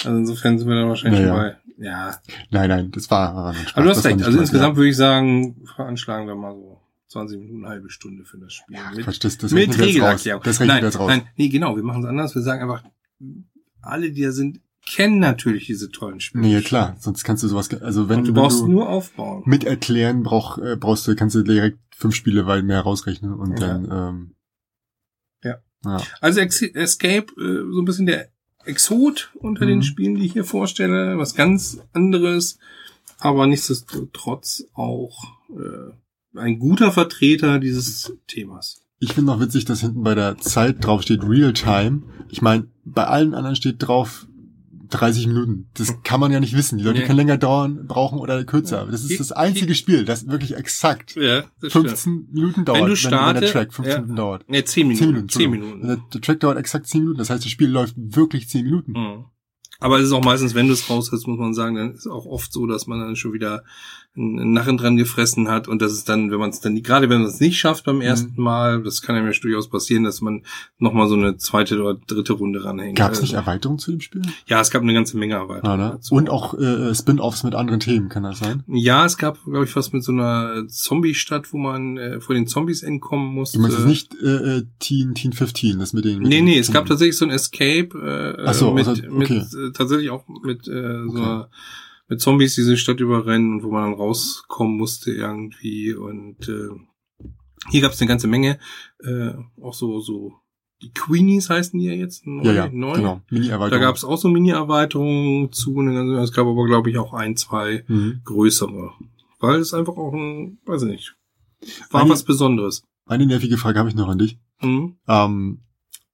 Also insofern sind wir dann wahrscheinlich Naja. bei, ja. Nein, nein, das war, war Spaß. Aber du hast recht. Also Spaß, insgesamt würde ich sagen, veranschlagen wir mal so 20 Minuten, eine halbe Stunde für das Spiel. Ja, mit Quatsch, das, das mit. Regelerklärung. Das rechnen nein, wir jetzt raus. nein, nee, genau. Wir machen es anders. Wir sagen einfach, alle, die da sind, kennen natürlich diese tollen Spiele. Nee, ja, klar, sonst kannst du sowas, also wenn, Und du wenn brauchst du nur aufbauen. mit erklären brauch, äh, brauchst du, kannst du direkt fünf Spiele weit mehr rausrechnen und Ja. dann, ähm, Ja. Also Ex Escape, äh, so ein bisschen der Exot unter den Mhm. Spielen, die ich hier vorstelle. Was ganz anderes, aber nichtsdestotrotz auch äh, ein guter Vertreter dieses Themas. Ich finde noch witzig, dass hinten bei der Zeit drauf steht Real Time. Ich meine, bei allen anderen steht drauf 30 Minuten. Das kann man ja nicht wissen. Die Leute Nee. können länger dauern, brauchen oder kürzer. Das ist das einzige Spiel, das wirklich exakt Ja, das 15 Minuten dauert, Wenn du wenn, starte- der Track 15 ja. Minuten dauert. Ne, 10 Minuten. 10 Minuten. 10 Entschuldigung. Minuten. Der, der Track dauert exakt 10 Minuten. Das heißt, das Spiel läuft wirklich 10 Minuten. Mhm. Aber es ist auch meistens, wenn du es raus hast, muss man sagen, dann ist auch oft so, dass man dann schon wieder einen Narren dran gefressen hat und das ist dann, wenn man es dann, gerade wenn man es nicht schafft beim ersten Mal, das kann ja durchaus passieren, dass man nochmal so eine zweite oder dritte Runde ranhängt. Gab es nicht Also, Erweiterungen zu dem Spiel? Ja, es gab eine ganze Menge Ah, Erweiterungen. ne? dazu. Und auch äh, Spin-offs mit anderen Themen, kann das sein? Ja, es gab, glaube ich, was mit so einer Zombie-Stadt, wo man äh, vor den Zombies entkommen musste. Du meinst nicht äh, äh, Teen, Teen 15, das mit den... Mit Nee, den nee, es gab tatsächlich so ein Escape äh, so, mit, also, mit okay. äh, tatsächlich auch mit äh, so Okay. einer, mit Zombies diese Stadt überrennen, wo man dann rauskommen musste irgendwie und äh, hier gab es eine ganze Menge, äh, auch so so die Queenies heißen die ja jetzt neu, Ja, ja, neu. genau. Da Mini-Erweiterung. gab es auch so Mini-Erweiterungen zu, eine ganze, es gab aber glaube ich auch ein, zwei Mhm. größere, weil es einfach auch ein, weiß ich nicht, war Eine- was Besonderes. Eine nervige Frage habe ich noch an dich. Mhm. Ähm,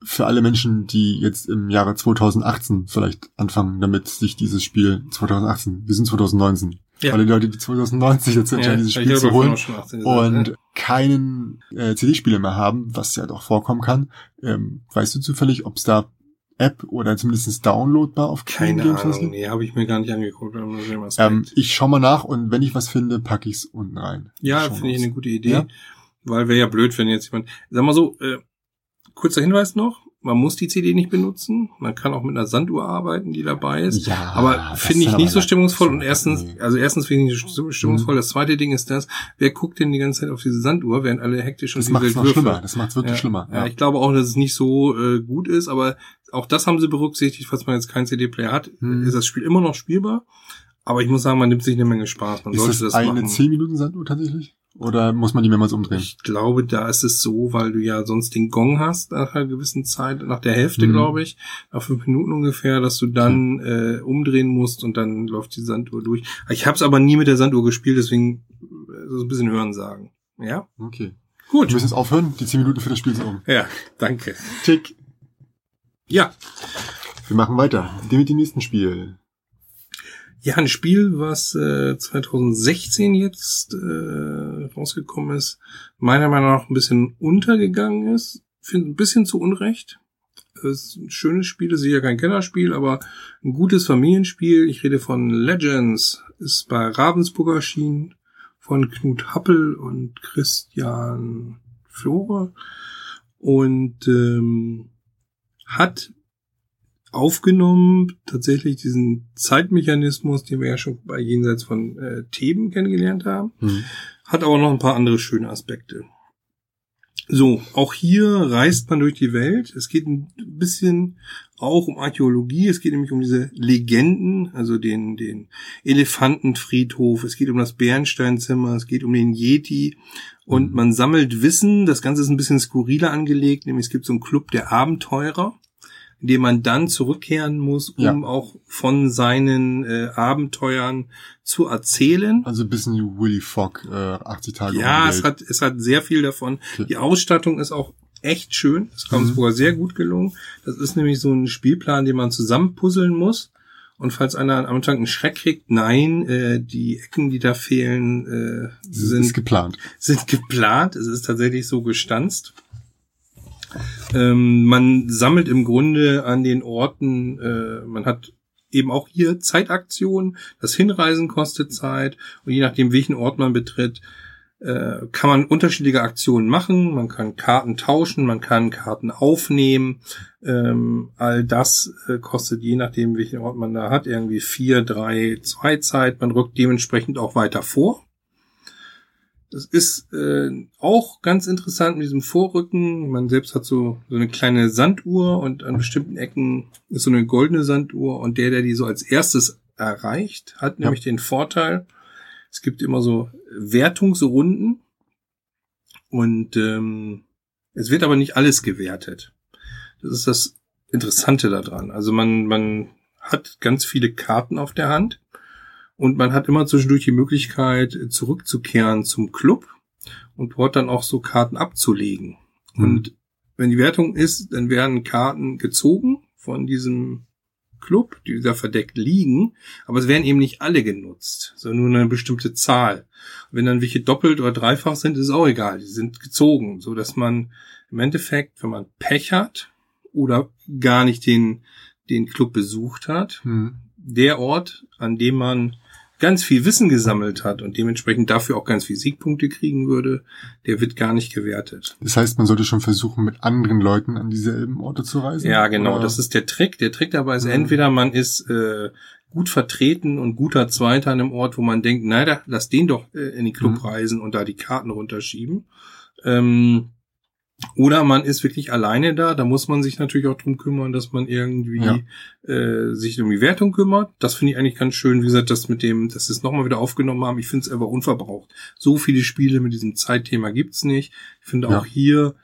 für alle Menschen, die jetzt im Jahre 2018 vielleicht anfangen, damit sich dieses Spiel 2018, wir sind 2019, Ja. alle Leute, die 2090 jetzt entscheiden, dieses ich Spiel zu holen auch schon 18 gesagt, und keinen äh, CD-Spieler mehr haben, was ja doch vorkommen kann, ähm, weißt du zufällig, ob es da App oder zumindest downloadbar auf Keine Games Ahnung, gibt? nee, habe ich mir gar nicht angeguckt. Ähm, ich schau mal nach und wenn ich was finde, packe ich's unten rein. ja, finde ich eine gute Idee, Ja? weil wäre ja blöd, wenn jetzt jemand, sag mal so, äh, kurzer Hinweis noch, man muss die CD nicht benutzen, man kann auch mit einer Sanduhr arbeiten, die dabei ist. Ja, Aber finde ich nicht so stimmungsvoll und erstens, also erstens finde ich nicht so stimmungsvoll. Mhm. Das zweite Ding ist das, wer guckt denn die ganze Zeit auf diese Sanduhr, während alle hektisch und Das macht's noch schlimmer. Das macht's wirklich ja, schlimmer. Ja. ich glaube auch, dass es nicht so äh, gut ist, aber auch das haben sie berücksichtigt, falls man jetzt keinen CD-Player hat, Hm. ist das Spiel immer noch spielbar. Aber ich muss sagen, man nimmt sich eine Menge Spaß. Man Ist sollte das, das eine machen. 10 Minuten Sanduhr tatsächlich? Oder muss man die mehrmals umdrehen? Ich glaube, da ist es so, weil du ja sonst den Gong hast nach einer gewissen Zeit, nach der Hälfte, Mhm. glaube ich, nach fünf Minuten ungefähr, dass du dann äh, umdrehen musst und dann läuft die Sanduhr durch. Ich habe es aber nie mit der Sanduhr gespielt, deswegen äh, so ein bisschen hören sagen. Ja, Okay. gut. Wir müssen jetzt aufhören. Die 10 Minuten für das Spiel sind um. Ja, danke. Tick. Ja, Wir machen weiter. Dem mit dem nächsten Spiel. Ja, ein Spiel, was äh, 2016 jetzt äh, rausgekommen ist, meiner Meinung nach ein bisschen untergegangen ist. Finde ein bisschen zu Unrecht. Es ist ein schönes Spiel, ist ja kein Kennerspiel, aber ein gutes Familienspiel. Ich rede von Legends, ist bei Ravensburg erschienen, von Knut Happel und Christian Flore und ähm, hat aufgenommen, tatsächlich diesen Zeitmechanismus, den wir ja schon bei jenseits von äh, Theben kennengelernt haben, Hm. hat aber noch ein paar andere schöne Aspekte. So, auch hier reist man durch die Welt. Es geht ein bisschen auch um Archäologie. Es geht nämlich um diese Legenden, also den, den Elefantenfriedhof. Es geht um das Bernsteinzimmer. Es geht um den Yeti. Und Mhm. man sammelt Wissen. Das Ganze ist ein bisschen skurriler angelegt. Nämlich es gibt so einen Club der Abenteurer, in dem man dann zurückkehren muss, um Ja. auch von seinen äh, Abenteuern zu erzählen. Also ein bisschen wie Willy Fogg, äh, 80 Tage Ja, es hat, es hat sehr viel davon. Okay. Die Ausstattung ist auch echt schön. Ist Ravensburger mhm. sehr gut gelungen. Das ist nämlich so ein Spielplan, den man zusammenpuzzeln muss. Und falls einer am Anfang einen Schreck kriegt, nein, äh, die Ecken, die da fehlen, äh, sind ist geplant. Sind geplant. Es ist tatsächlich so gestanzt. Ähm, man sammelt im Grunde an den Orten, äh, man hat eben auch hier Zeitaktionen. Das Hinreisen kostet Zeit und je nachdem, welchen Ort man betritt, äh, kann man unterschiedliche Aktionen machen. Man kann Karten tauschen, man kann Karten aufnehmen. Ähm, all das äh, kostet je nachdem, welchen Ort man da hat, irgendwie vier, drei, zwei Zeit. Man rückt dementsprechend auch weiter vor. Das ist äh, auch ganz interessant mit diesem Vorrücken. Man selbst hat so, so eine kleine Sanduhr und an bestimmten Ecken ist so eine goldene Sanduhr und der, der die so als erstes erreicht, hat ja. nämlich den Vorteil, es gibt immer so Wertungsrunden und ähm, es wird aber nicht alles gewertet. Das ist das Interessante daran. Also man, man hat ganz viele Karten auf der Hand und man hat immer zwischendurch die Möglichkeit, zurückzukehren zum Club und dort dann auch so Karten abzulegen. Mhm. Und wenn die Wertung ist, dann werden Karten gezogen von diesem Club, die da verdeckt liegen, aber es werden eben nicht alle genutzt, sondern nur eine bestimmte Zahl. wenn dann welche doppelt oder dreifach sind, ist auch egal, die sind gezogen, so dass man im Endeffekt, wenn man Pech hat oder gar nicht den, den Club besucht hat, hm. der Ort, an dem man ganz viel Wissen gesammelt hat und dementsprechend dafür auch ganz viel Siegpunkte kriegen würde, der wird gar nicht gewertet. Das heißt, man sollte schon versuchen, mit anderen Leuten an dieselben Orte zu reisen? Ja, genau, oder? das ist der Trick. Der Trick dabei ist mhm. entweder man ist äh, gut vertreten und guter Zweiter an einem Ort, wo man denkt, naja, lass den doch äh, in die Club mhm. reisen und da die Karten runterschieben. Ähm, oder man ist wirklich alleine da, da muss man sich natürlich auch drum kümmern, dass man irgendwie ja. äh, sich um die Wertung kümmert. Das finde ich eigentlich ganz schön, wie gesagt, das mit dem, dass sie es nochmal wieder aufgenommen haben. Ich finde es einfach unverbraucht. So viele Spiele mit diesem Zeitthema gibt's nicht. Ich finde ja. auch hier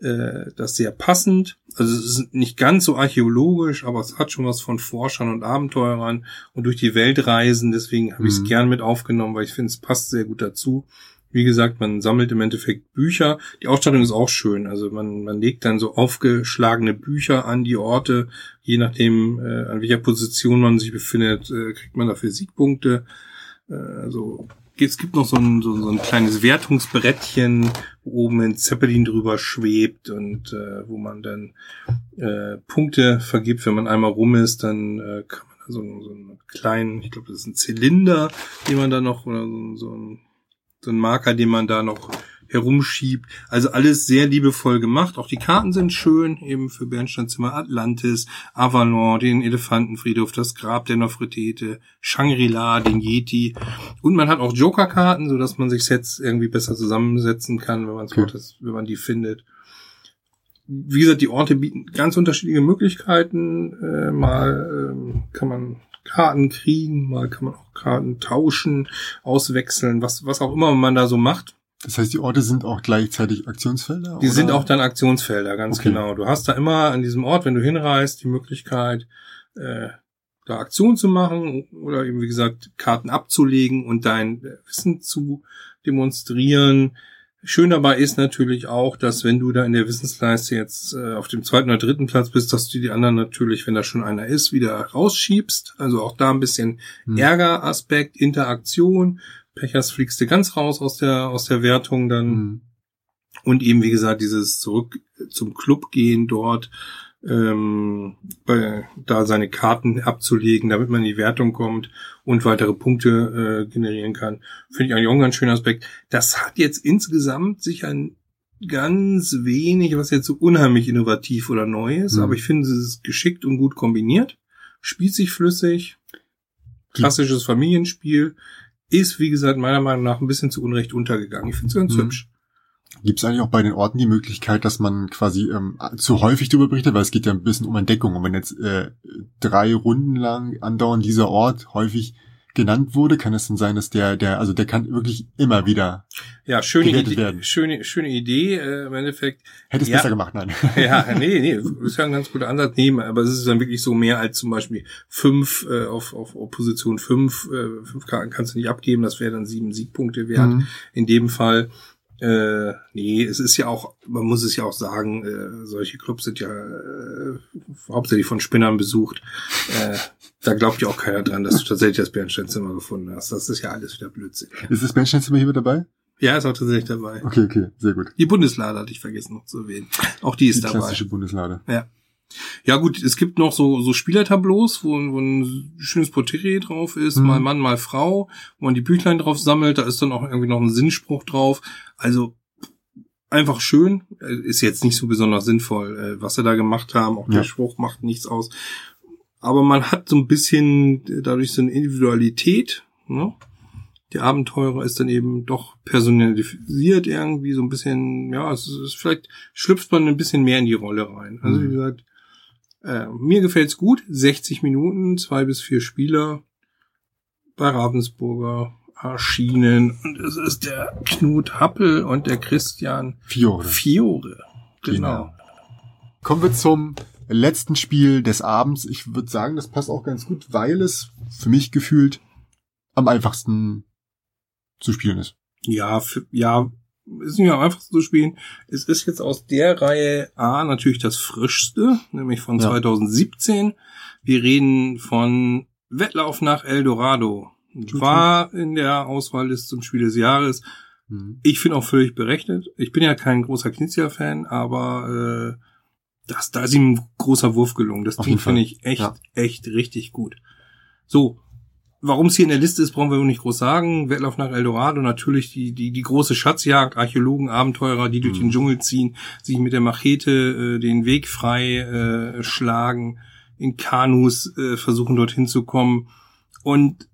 äh, das sehr passend. Also es ist nicht ganz so archäologisch, aber es hat schon was von Forschern und Abenteurern und durch die Welt reisen. Deswegen habe ich es mhm. gern mit aufgenommen, weil ich finde, es passt sehr gut dazu. Wie gesagt, man sammelt im Endeffekt Bücher. Die Ausstattung ist auch schön. Also man, man legt dann so aufgeschlagene Bücher an die Orte. Je nachdem, äh, an welcher Position man sich befindet, äh, kriegt man dafür Siegpunkte. Äh, also es gibt noch so ein, so, so ein kleines Wertungsbrettchen, wo oben ein Zeppelin drüber schwebt und äh, wo man dann äh, Punkte vergibt. Wenn man einmal rum ist, dann äh, kann man so, so einen kleinen, ich glaube, das ist ein Zylinder, den man da noch, oder so, so ein so ein Marker, den man da noch herumschiebt. Also alles sehr liebevoll gemacht. Auch die Karten sind schön, eben für Bernsteinzimmer Atlantis, Avalon, den Elefantenfriedhof, das Grab der Nofretete, Shangri-La, den Yeti. Und man hat auch Joker-Karten, so dass man sich Sets irgendwie besser zusammensetzen kann, wenn man okay. das, wenn man die findet. Wie gesagt, die Orte bieten ganz unterschiedliche Möglichkeiten. Äh, mal ähm, kann man Karten kriegen, mal kann man auch Karten tauschen, auswechseln, was, was auch immer man da so macht. Das heißt, die Orte sind auch gleichzeitig Aktionsfelder? Die oder? sind auch dann Aktionsfelder, ganz okay. genau. Du hast da immer an diesem Ort, wenn du hinreist, die Möglichkeit, äh, da Aktionen zu machen oder eben, wie gesagt, Karten abzulegen und dein Wissen zu demonstrieren. Schön dabei ist natürlich auch, dass wenn du da in der Wissensleiste jetzt äh, auf dem zweiten oder dritten Platz bist, dass du die anderen natürlich, wenn da schon einer ist, wieder rausschiebst. Also auch da ein bisschen hm. Ärgeraspekt, Interaktion. Pechers fliegst du ganz raus aus der, aus der Wertung dann. Hm. Und eben, wie gesagt, dieses zurück zum Club gehen dort, ähm, bei, da seine Karten abzulegen, damit man in die Wertung kommt und weitere Punkte äh, generieren kann. Finde ich eigentlich auch ein ganz schöner Aspekt. Das hat jetzt insgesamt sicher ganz wenig, was jetzt so unheimlich innovativ oder neu ist, mhm. aber ich finde, es ist geschickt und gut kombiniert, spielt sich flüssig, klassisches Familienspiel, ist, wie gesagt, meiner Meinung nach ein bisschen zu Unrecht untergegangen. Ich finde es ganz mhm. hübsch. Gibt es eigentlich auch bei den Orten die Möglichkeit, dass man quasi ähm, zu häufig darüber berichtet, weil es geht ja ein bisschen um Entdeckung. Und wenn jetzt äh, drei Runden lang andauernd dieser Ort häufig genannt wurde, kann es dann sein, dass der, der, also der kann wirklich immer wieder ja, schöne Idee, werden. Schöne, schöne Idee, äh, im Endeffekt. Hätte es ja, besser gemacht, nein. Ja, nee, nee, ist ja ein ganz guter Ansatz. Nee, aber es ist dann wirklich so mehr als zum Beispiel fünf äh, auf, auf, auf Position fünf, äh, fünf Karten kannst du nicht abgeben, das wäre dann sieben Siegpunkte wert. Mhm. In dem Fall Äh, nee, es ist ja auch, man muss es ja auch sagen, äh, solche Clubs sind ja äh, hauptsächlich von Spinnern besucht. Äh, da glaubt ja auch keiner dran, dass du tatsächlich das Bernsteinzimmer gefunden hast. Das ist ja alles wieder Blödsinn. Ist das Bernsteinzimmer hier mit dabei? Ja, ist auch tatsächlich dabei. Okay, okay, sehr gut. Die Bundeslade hatte ich vergessen noch zu erwähnen. Auch die ist Die dabei. klassische Bundeslade. Ja. Ja gut, es gibt noch so, so Spielertableaus, wo, wo ein schönes Porträt drauf ist, Mhm. mal Mann, mal Frau, wo man die Büchlein drauf sammelt, da ist dann auch irgendwie noch ein Sinnspruch drauf. Also einfach schön, Äh, ist jetzt nicht so besonders sinnvoll, äh, was sie da gemacht haben. Auch Ja. der Spruch macht nichts aus. Aber man hat so ein bisschen äh, dadurch so eine Individualität. Ne? Der Abenteurer ist dann eben doch personalisiert irgendwie so ein bisschen, ja, es ist vielleicht schlüpft man ein bisschen mehr in die Rolle rein. Also wie Mhm. gesagt, äh, mir gefällt's gut. 60 Minuten, zwei bis vier Spieler bei Ravensburger erschienen. Und es ist der Knut Happel und der Christian Fiore. Fiore. Genau. Genau. Kommen wir zum letzten Spiel des Abends. Ich würde sagen, das passt auch ganz gut, weil es für mich gefühlt am einfachsten zu spielen ist. Ja, für, ja, ist nicht am einfachsten zu spielen. Es ist jetzt aus der Reihe A natürlich das frischste, nämlich von Ja. 2017. Wir reden von Wettlauf nach Eldorado. War in der Auswahlliste zum Spiel des Jahres. Mhm. Ich finde auch völlig berechnet. Ich bin ja kein großer Knizia-Fan, aber äh, das, da ist ihm ein großer Wurf gelungen. Das Auf Fall. finde ich echt, Ja. echt richtig gut. So, warum es hier in der Liste ist, brauchen wir wohl nicht groß sagen. Wettlauf nach Eldorado, natürlich die, die, die große Schatzjagd, Archäologen, Abenteurer, die durch Mhm. den Dschungel ziehen, sich mit der Machete äh, den Weg frei äh, schlagen, in Kanus äh, versuchen dorthin zu kommen. Und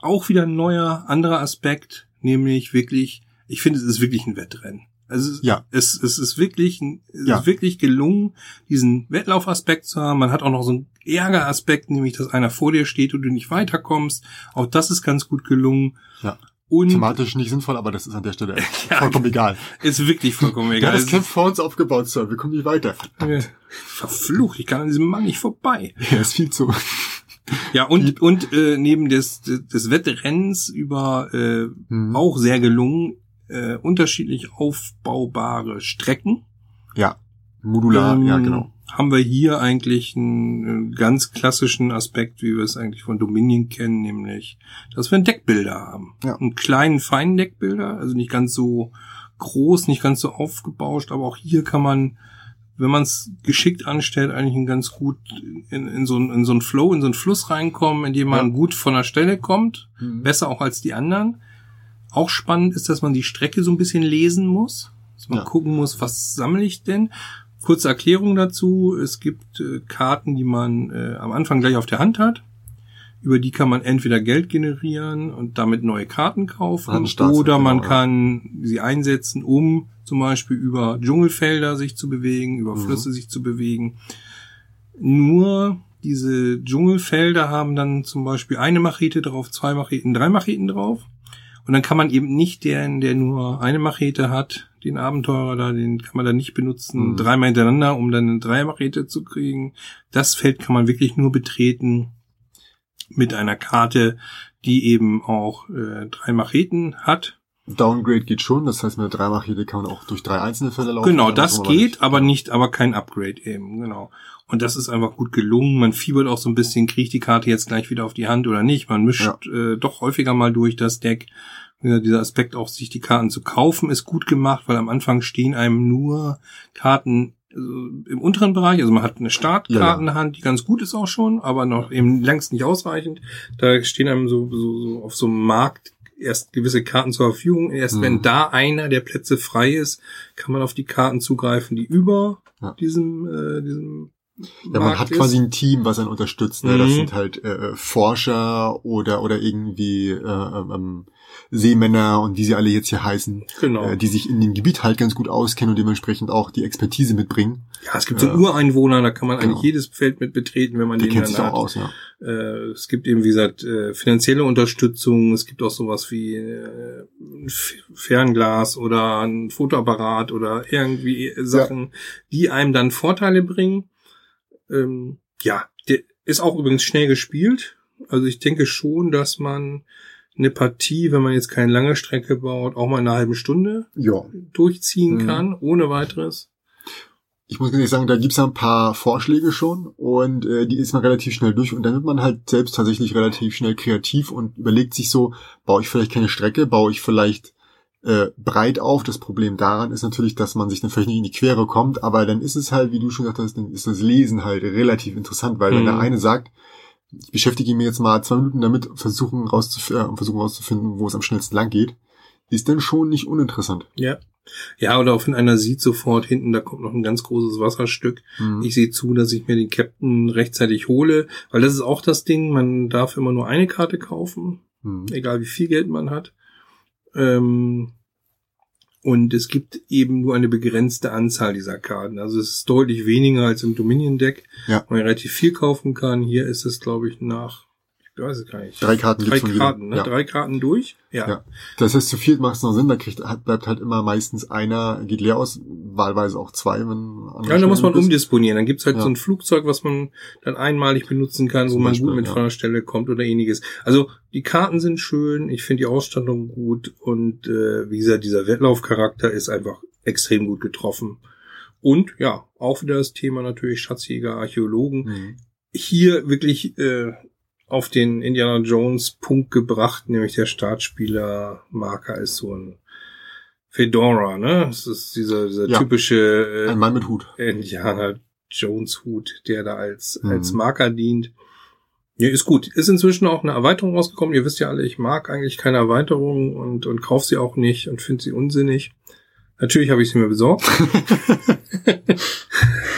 auch wieder ein neuer, anderer Aspekt, nämlich wirklich, ich finde, es ist wirklich ein Wettrennen. Also es, Ja. es, es ist wirklich, es Ja. ist wirklich gelungen, diesen Wettlaufaspekt zu haben. Man hat auch noch so einen Ärgeraspekt, nämlich, dass einer vor dir steht und du nicht weiterkommst. Auch das ist ganz gut gelungen. Ja. Und Thematisch nicht sinnvoll, aber das ist an der Stelle Ja. vollkommen egal. ist wirklich vollkommen Ja, egal. das Es Camp vor uns aufgebaut, Sir. Wir kommen nicht weiter. Verflucht, ich kann an diesem Mann nicht vorbei. Er ist viel zu. Ja, und, und äh, neben des, des Wettrennens über äh, Mhm. auch sehr gelungen, äh, unterschiedlich aufbaubare Strecken. Ja. Modular, ja, Ähm, genau. Haben wir hier eigentlich einen äh, ganz klassischen Aspekt, wie wir es eigentlich von Dominion kennen, nämlich, dass wir einen Deckbilder haben. Ja. Einen kleinen, feinen Deckbilder, also nicht ganz so groß, nicht ganz so aufgebauscht, aber auch hier kann man, wenn man es geschickt anstellt, eigentlich ein ganz gut in, in, so, einen- in so einen Flow, in so einen Fluss reinkommen, in dem man Ja. gut von der Stelle kommt Mhm. besser auch als die anderen. Auch spannend ist, dass man die Strecke so ein bisschen lesen muss. Dass man Ja. gucken muss, was sammle ich denn? Kurze Erklärung dazu. Es gibt äh, Karten, die man äh, am Anfang gleich auf der Hand hat. Über die kann man entweder Geld generieren und damit neue Karten Man kaufen oder man genau, ja. kann sie einsetzen, um zum Beispiel über Dschungelfelder sich zu bewegen, über Mhm. Flüsse sich zu bewegen. Nur diese Dschungelfelder haben dann zum Beispiel eine Machete drauf, zwei Macheten, drei Macheten drauf. Und dann kann man eben nicht den, der nur eine Machete hat, den Abenteurer da, den kann man dann nicht benutzen, Mhm. dreimal hintereinander, um dann eine Dreiermachete zu kriegen. Das Feld kann man wirklich nur betreten mit einer Karte, die eben auch äh, drei Macheten hat. Downgrade geht schon, das heißt, mit der Dreimachete kann man auch durch drei einzelne Felder laufen. Genau, das geht, nicht. aber nicht, aber kein Upgrade eben, genau. Und das ist einfach gut gelungen. Man fiebert auch so ein bisschen, kriege ich die Karte jetzt gleich wieder auf die Hand oder nicht. Man mischt äh, doch häufiger mal durch das Deck. Ja, dieser Aspekt auch, sich die Karten zu kaufen, ist gut gemacht, weil am Anfang stehen einem nur Karten also im unteren Bereich. Also man hat eine Startkartenhand, die ganz gut ist auch schon, aber noch eben längst nicht ausreichend. Da stehen einem so, so, so auf so einem Markt erst gewisse Karten zur Verfügung. Erst Mhm. wenn da einer der Plätze frei ist, kann man auf die Karten zugreifen, die über Ja. diesem, äh, diesem Ja, man hat ist. quasi ein Team, was einen unterstützt. Ne? Das Mhm. sind halt äh, Forscher oder oder irgendwie äh, ähm, Seemänner und wie sie alle jetzt hier heißen, Genau. äh, die sich in dem Gebiet halt ganz gut auskennen und dementsprechend auch die Expertise mitbringen. ja, es gibt so Ja. Ureinwohner, da kann man Genau. eigentlich jedes Feld mit betreten, wenn man Der den kennt dann sich auch hat. aus, ja. Äh, es gibt eben, wie gesagt, äh, finanzielle Unterstützung. Es gibt auch sowas wie äh, ein Fernglas oder ein Fotoapparat oder irgendwie Sachen, die einem dann Vorteile bringen. Ähm, ja, der ist auch übrigens schnell gespielt. Also ich denke schon, dass man eine Partie, wenn man jetzt keine lange Strecke baut, auch mal in einer halben Stunde Ja. durchziehen Mhm. kann, ohne weiteres. Ich muss ehrlich sagen, da gibt's ja ein paar Vorschläge schon und äh, die ist man relativ schnell durch und dann wird man halt selbst tatsächlich relativ schnell kreativ und überlegt sich so, baue ich vielleicht keine Strecke, baue ich vielleicht äh, breit auf. Das Problem daran ist natürlich, dass man sich dann vielleicht nicht in die Quere kommt, aber dann ist es halt, wie du schon gesagt hast, dann ist das Lesen halt relativ interessant, weil wenn Mhm. der eine sagt, ich beschäftige mich jetzt mal zwei Minuten damit, versuchen, rauszuf äh, versuchen rauszufinden, wo es am schnellsten lang geht, ist dann schon nicht uninteressant. Ja. Ja, oder auch wenn einer sieht sofort hinten, da kommt noch ein ganz großes Wasserstück. Mhm. Ich sehe zu, dass ich mir den Captain rechtzeitig hole, weil das ist auch das Ding, man darf immer nur eine Karte kaufen, Mhm. egal wie viel Geld man hat. Ähm, und es gibt eben nur eine begrenzte Anzahl dieser Karten. Also es ist deutlich weniger als im Dominion-Deck, Ja. wo man relativ viel kaufen kann. Hier ist es, glaube ich, nach, weiß es gar nicht. Drei Karten Drei gibt's von jedem. Karten, ne? Ja. Drei Karten durch. Ja. Ja. Das heißt, zu viel macht es noch Sinn, da kriegt, hat, bleibt halt immer meistens einer, geht leer aus, wahlweise auch zwei, wenn Ja, da muss man ist. umdisponieren. Dann gibt's halt Ja. so ein Flugzeug, was man dann einmalig benutzen kann, wo Zum man Beispiel, gut mit ja. von der Stelle kommt oder ähnliches. Also die Karten sind schön, ich finde die Ausstattung gut und äh, wie gesagt, dieser Wettlaufcharakter ist einfach extrem gut getroffen. Und ja, auch wieder das Thema natürlich Schatzjäger, Archäologen. Mhm. Hier wirklich äh, auf den Indiana Jones Punkt gebracht, nämlich der Startspieler-Marker ist so ein Fedora, ne? Das ist dieser, dieser Ja. typische äh, Ein Mann mit Hut. Indiana Jones Hut, der da als, Mhm. als Marker dient. Ja, ist gut. Ist inzwischen auch eine Erweiterung rausgekommen. Ihr wisst ja alle, ich mag eigentlich keine Erweiterungen und, und kaufe sie auch nicht und finde sie unsinnig. Natürlich habe ich sie mir besorgt.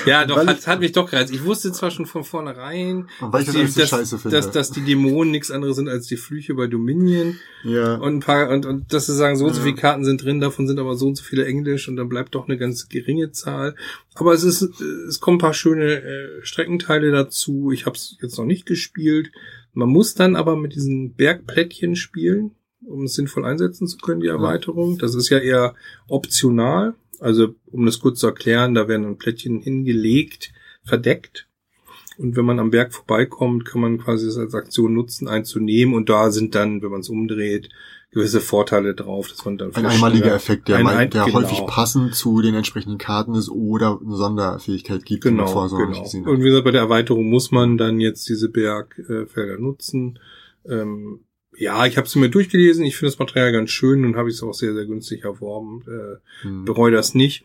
ja, doch, Weil hat, hat mich doch gereizt. Ich wusste zwar schon von vornherein, Und weil ich das die- so dass, dass, dass die Dämonen nichts anderes sind als die Flüche bei Dominion ja. und ein paar und, und dass sie sagen, so und so Ja. viele Karten sind drin, davon sind aber so und so viele Englisch und dann bleibt doch eine ganz geringe Zahl. Aber es ist, es kommen ein paar schöne äh, Streckenteile dazu. Ich habe es jetzt noch nicht gespielt. Man muss dann aber mit diesen Bergplättchen spielen, um es sinnvoll einsetzen zu können, die Erweiterung. Das ist ja eher optional. Also, um das kurz zu erklären, da werden dann Plättchen hingelegt, verdeckt. Und wenn man am Berg vorbeikommt, kann man quasi das als Aktion nutzen, einzunehmen. Und da sind dann, wenn man es umdreht, gewisse Vorteile drauf, dass man dann Ein einmaliger Effekt, der, Ein- ein- der genau. häufig passend zu den entsprechenden Karten ist oder eine Sonderfähigkeit gibt, die man Genau, vorher so noch nicht genau. gesehen hat. Und wie gesagt, bei der Erweiterung muss man dann jetzt diese Bergfelder nutzen. Ähm, ja, ich habe es mir durchgelesen. Ich finde das Material ganz schön und habe es auch sehr, sehr günstig erworben. Äh, Hm. bereue das nicht.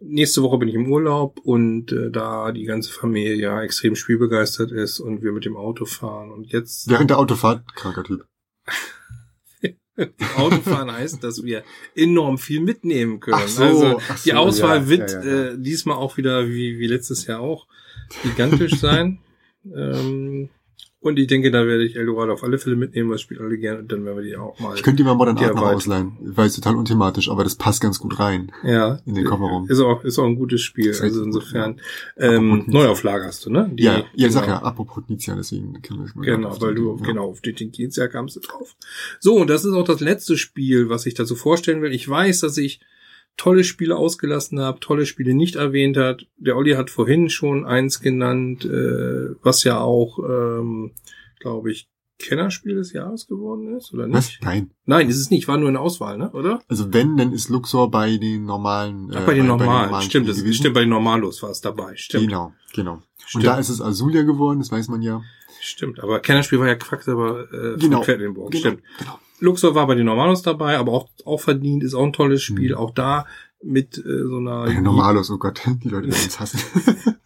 Nächste Woche bin ich im Urlaub und äh, da die ganze Familie ja extrem spielbegeistert ist und wir mit dem Auto fahren und jetzt Während der Autofahrt, kranker Typ. Autofahren heißt, dass wir enorm viel mitnehmen können. Ach so, also ach so, die Auswahl ja, wird ja, ja. Äh, diesmal auch wieder wie, wie letztes Jahr auch gigantisch sein. ähm, und ich denke, da werde ich Eldorado auf alle Fälle mitnehmen, weil das spielt alle gerne und dann werden wir die auch mal. Ich könnte dir mal Modern Die Art noch ausleihen, weil es total unthematisch, aber das passt ganz gut rein ja, in den Kofferraum. ist auch, ist auch ein gutes Spiel. Ist Also richtig gut, insofern, ja. ähm, Neuauflage hast du, ne? Die- ja, ja, sag genau. ja, apropos Nizia, deswegen kennen wir es mal. Genau, weil du, genau, auf die Tinkinsja kamst du drauf. So, und das ist auch das letzte Spiel, was ich dazu vorstellen will. Ich weiß, dass ich tolle Spiele ausgelassen habe, tolle Spiele nicht erwähnt hat. Der Olli hat vorhin schon eins genannt, äh, was ja auch, ähm, glaube ich, Kennerspiel des Jahres geworden ist, oder Was? nicht? Nein. Nein, ist es nicht, war nur eine Auswahl, ne? Oder? Also wenn, dann ist Luxor bei den normalen. Ach, bei den normalen, stimmt, Spielen das, gewesen. stimmt, bei den Normalos war es dabei, stimmt. Genau, genau. Stimmt. Und da ist es Azulia geworden, das weiß man ja. Stimmt, aber Kennerspiel war ja Quacksalber äh, Genau. von Quedlinburg, Genau, stimmt. genau. Luxor war bei den Normalos dabei, aber auch, auch verdient, ist auch ein tolles Spiel. Mhm. Auch da mit äh, so einer... Den Normalos, oh Gott, die Leute werden uns hassen.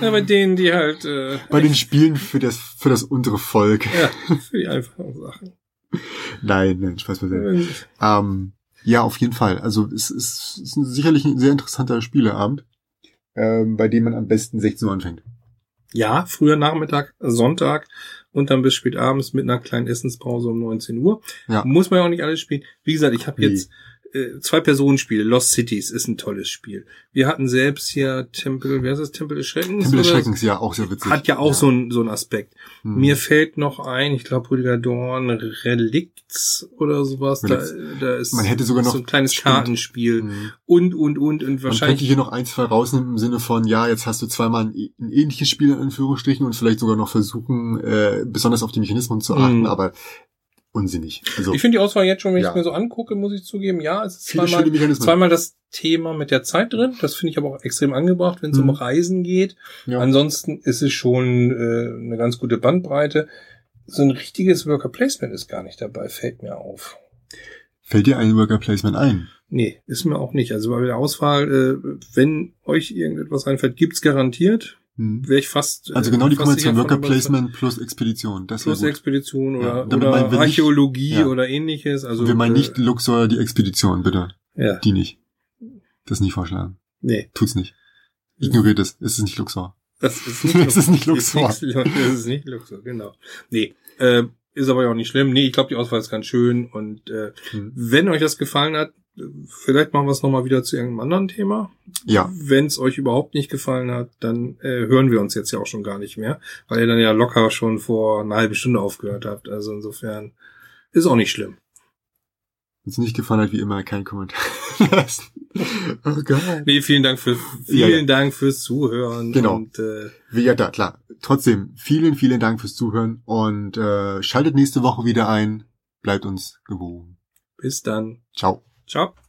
Ja, bei denen, die halt... Äh, bei den Spielen für das, für das untere Volk. ja, für die einfachen Sachen. Nein, nein, Spaß beiseite. Ähm, ja, auf jeden Fall. Also es ist, es ist sicherlich ein sehr interessanter Spieleabend, ähm, bei dem man am besten 16 Uhr anfängt. Ja, früher Nachmittag, Sonntag und dann bis spät abends mit einer kleinen Essenspause um 19 Uhr. Ja. Muss man ja auch nicht alles spielen. Wie gesagt, ich habe jetzt äh, Zwei-Personen-Spiele, Lost Cities ist ein tolles Spiel. Wir hatten selbst hier Tempel, wer ist das, Tempel des Schreckens? Tempel des? Schreckens, ja, auch sehr witzig. Hat ja auch so ein so ein Aspekt. Hm. Mir fällt noch ein, ich glaube Rüdiger Dorn, Relicts oder sowas. Da, da ist Man hätte sogar noch- so ein kleines stimmt. Kartenspiel Hm. und und und und Man könnte wahrscheinlich hier noch ein, zwei rausnehmen im Sinne von, ja, jetzt hast du zweimal ein, ein ähnliches Spiel in Anführungsstrichen und vielleicht sogar noch versuchen, äh, besonders auf die Mechanismen zu achten, Mhm. aber unsinnig. Also Ich finde die Auswahl jetzt schon, wenn ich Ja. es mir so angucke, muss ich zugeben, ja, es ist viele zweimal, zweimal das Thema mit der Zeit drin. Das finde ich aber auch extrem angebracht, wenn es Mhm. um Reisen geht. Ja. Ansonsten ist es schon äh, eine ganz gute Bandbreite. So ein richtiges Worker Placement ist gar nicht dabei, fällt mir auf. Fällt dir ein Worker Placement ein? Nee, ist mir auch nicht. Also bei der Auswahl, äh, wenn euch irgendetwas einfällt, gibt's garantiert. Hm. Wäre ich fast. Also äh, genau die Kombination Worker. Placement plus Expedition. Das Plus. Expedition Ja, oder, meinen oder nicht- Archäologie ja. oder ähnliches. Also Wir meinen äh, nicht Luxor, die Expedition, bitte. Ja, Die nicht. Das nicht vorschlagen. nee. Tut's nicht. Ignoriert es. Es ist nicht Luxor. Das ist nicht Das ist nicht Luxor. Ist nicht, das ist nicht Luxor, genau. Nee, äh, ist aber ja auch nicht schlimm. Nee, ich glaube, die Auswahl ist ganz schön. Und äh, Hm. wenn euch das gefallen hat, vielleicht machen wir es nochmal wieder zu irgendeinem anderen Thema. Ja. Wenn es euch überhaupt nicht gefallen hat, dann äh, hören wir uns jetzt ja auch schon gar nicht mehr, weil ihr dann ja locker schon vor einer halben Stunde aufgehört habt. Also insofern ist auch nicht schlimm. Wenn es nicht gefallen hat, wie immer, kein Kommentar lassen. oh Gott. Nee, vielen Dank für vielen Ja, ja. Dank fürs Zuhören. Genau. Und äh, ja, da, klar. Trotzdem, vielen, vielen Dank fürs Zuhören und äh, schaltet nächste Woche wieder ein. Bleibt uns gewogen. bis dann. Ciao. Ciao.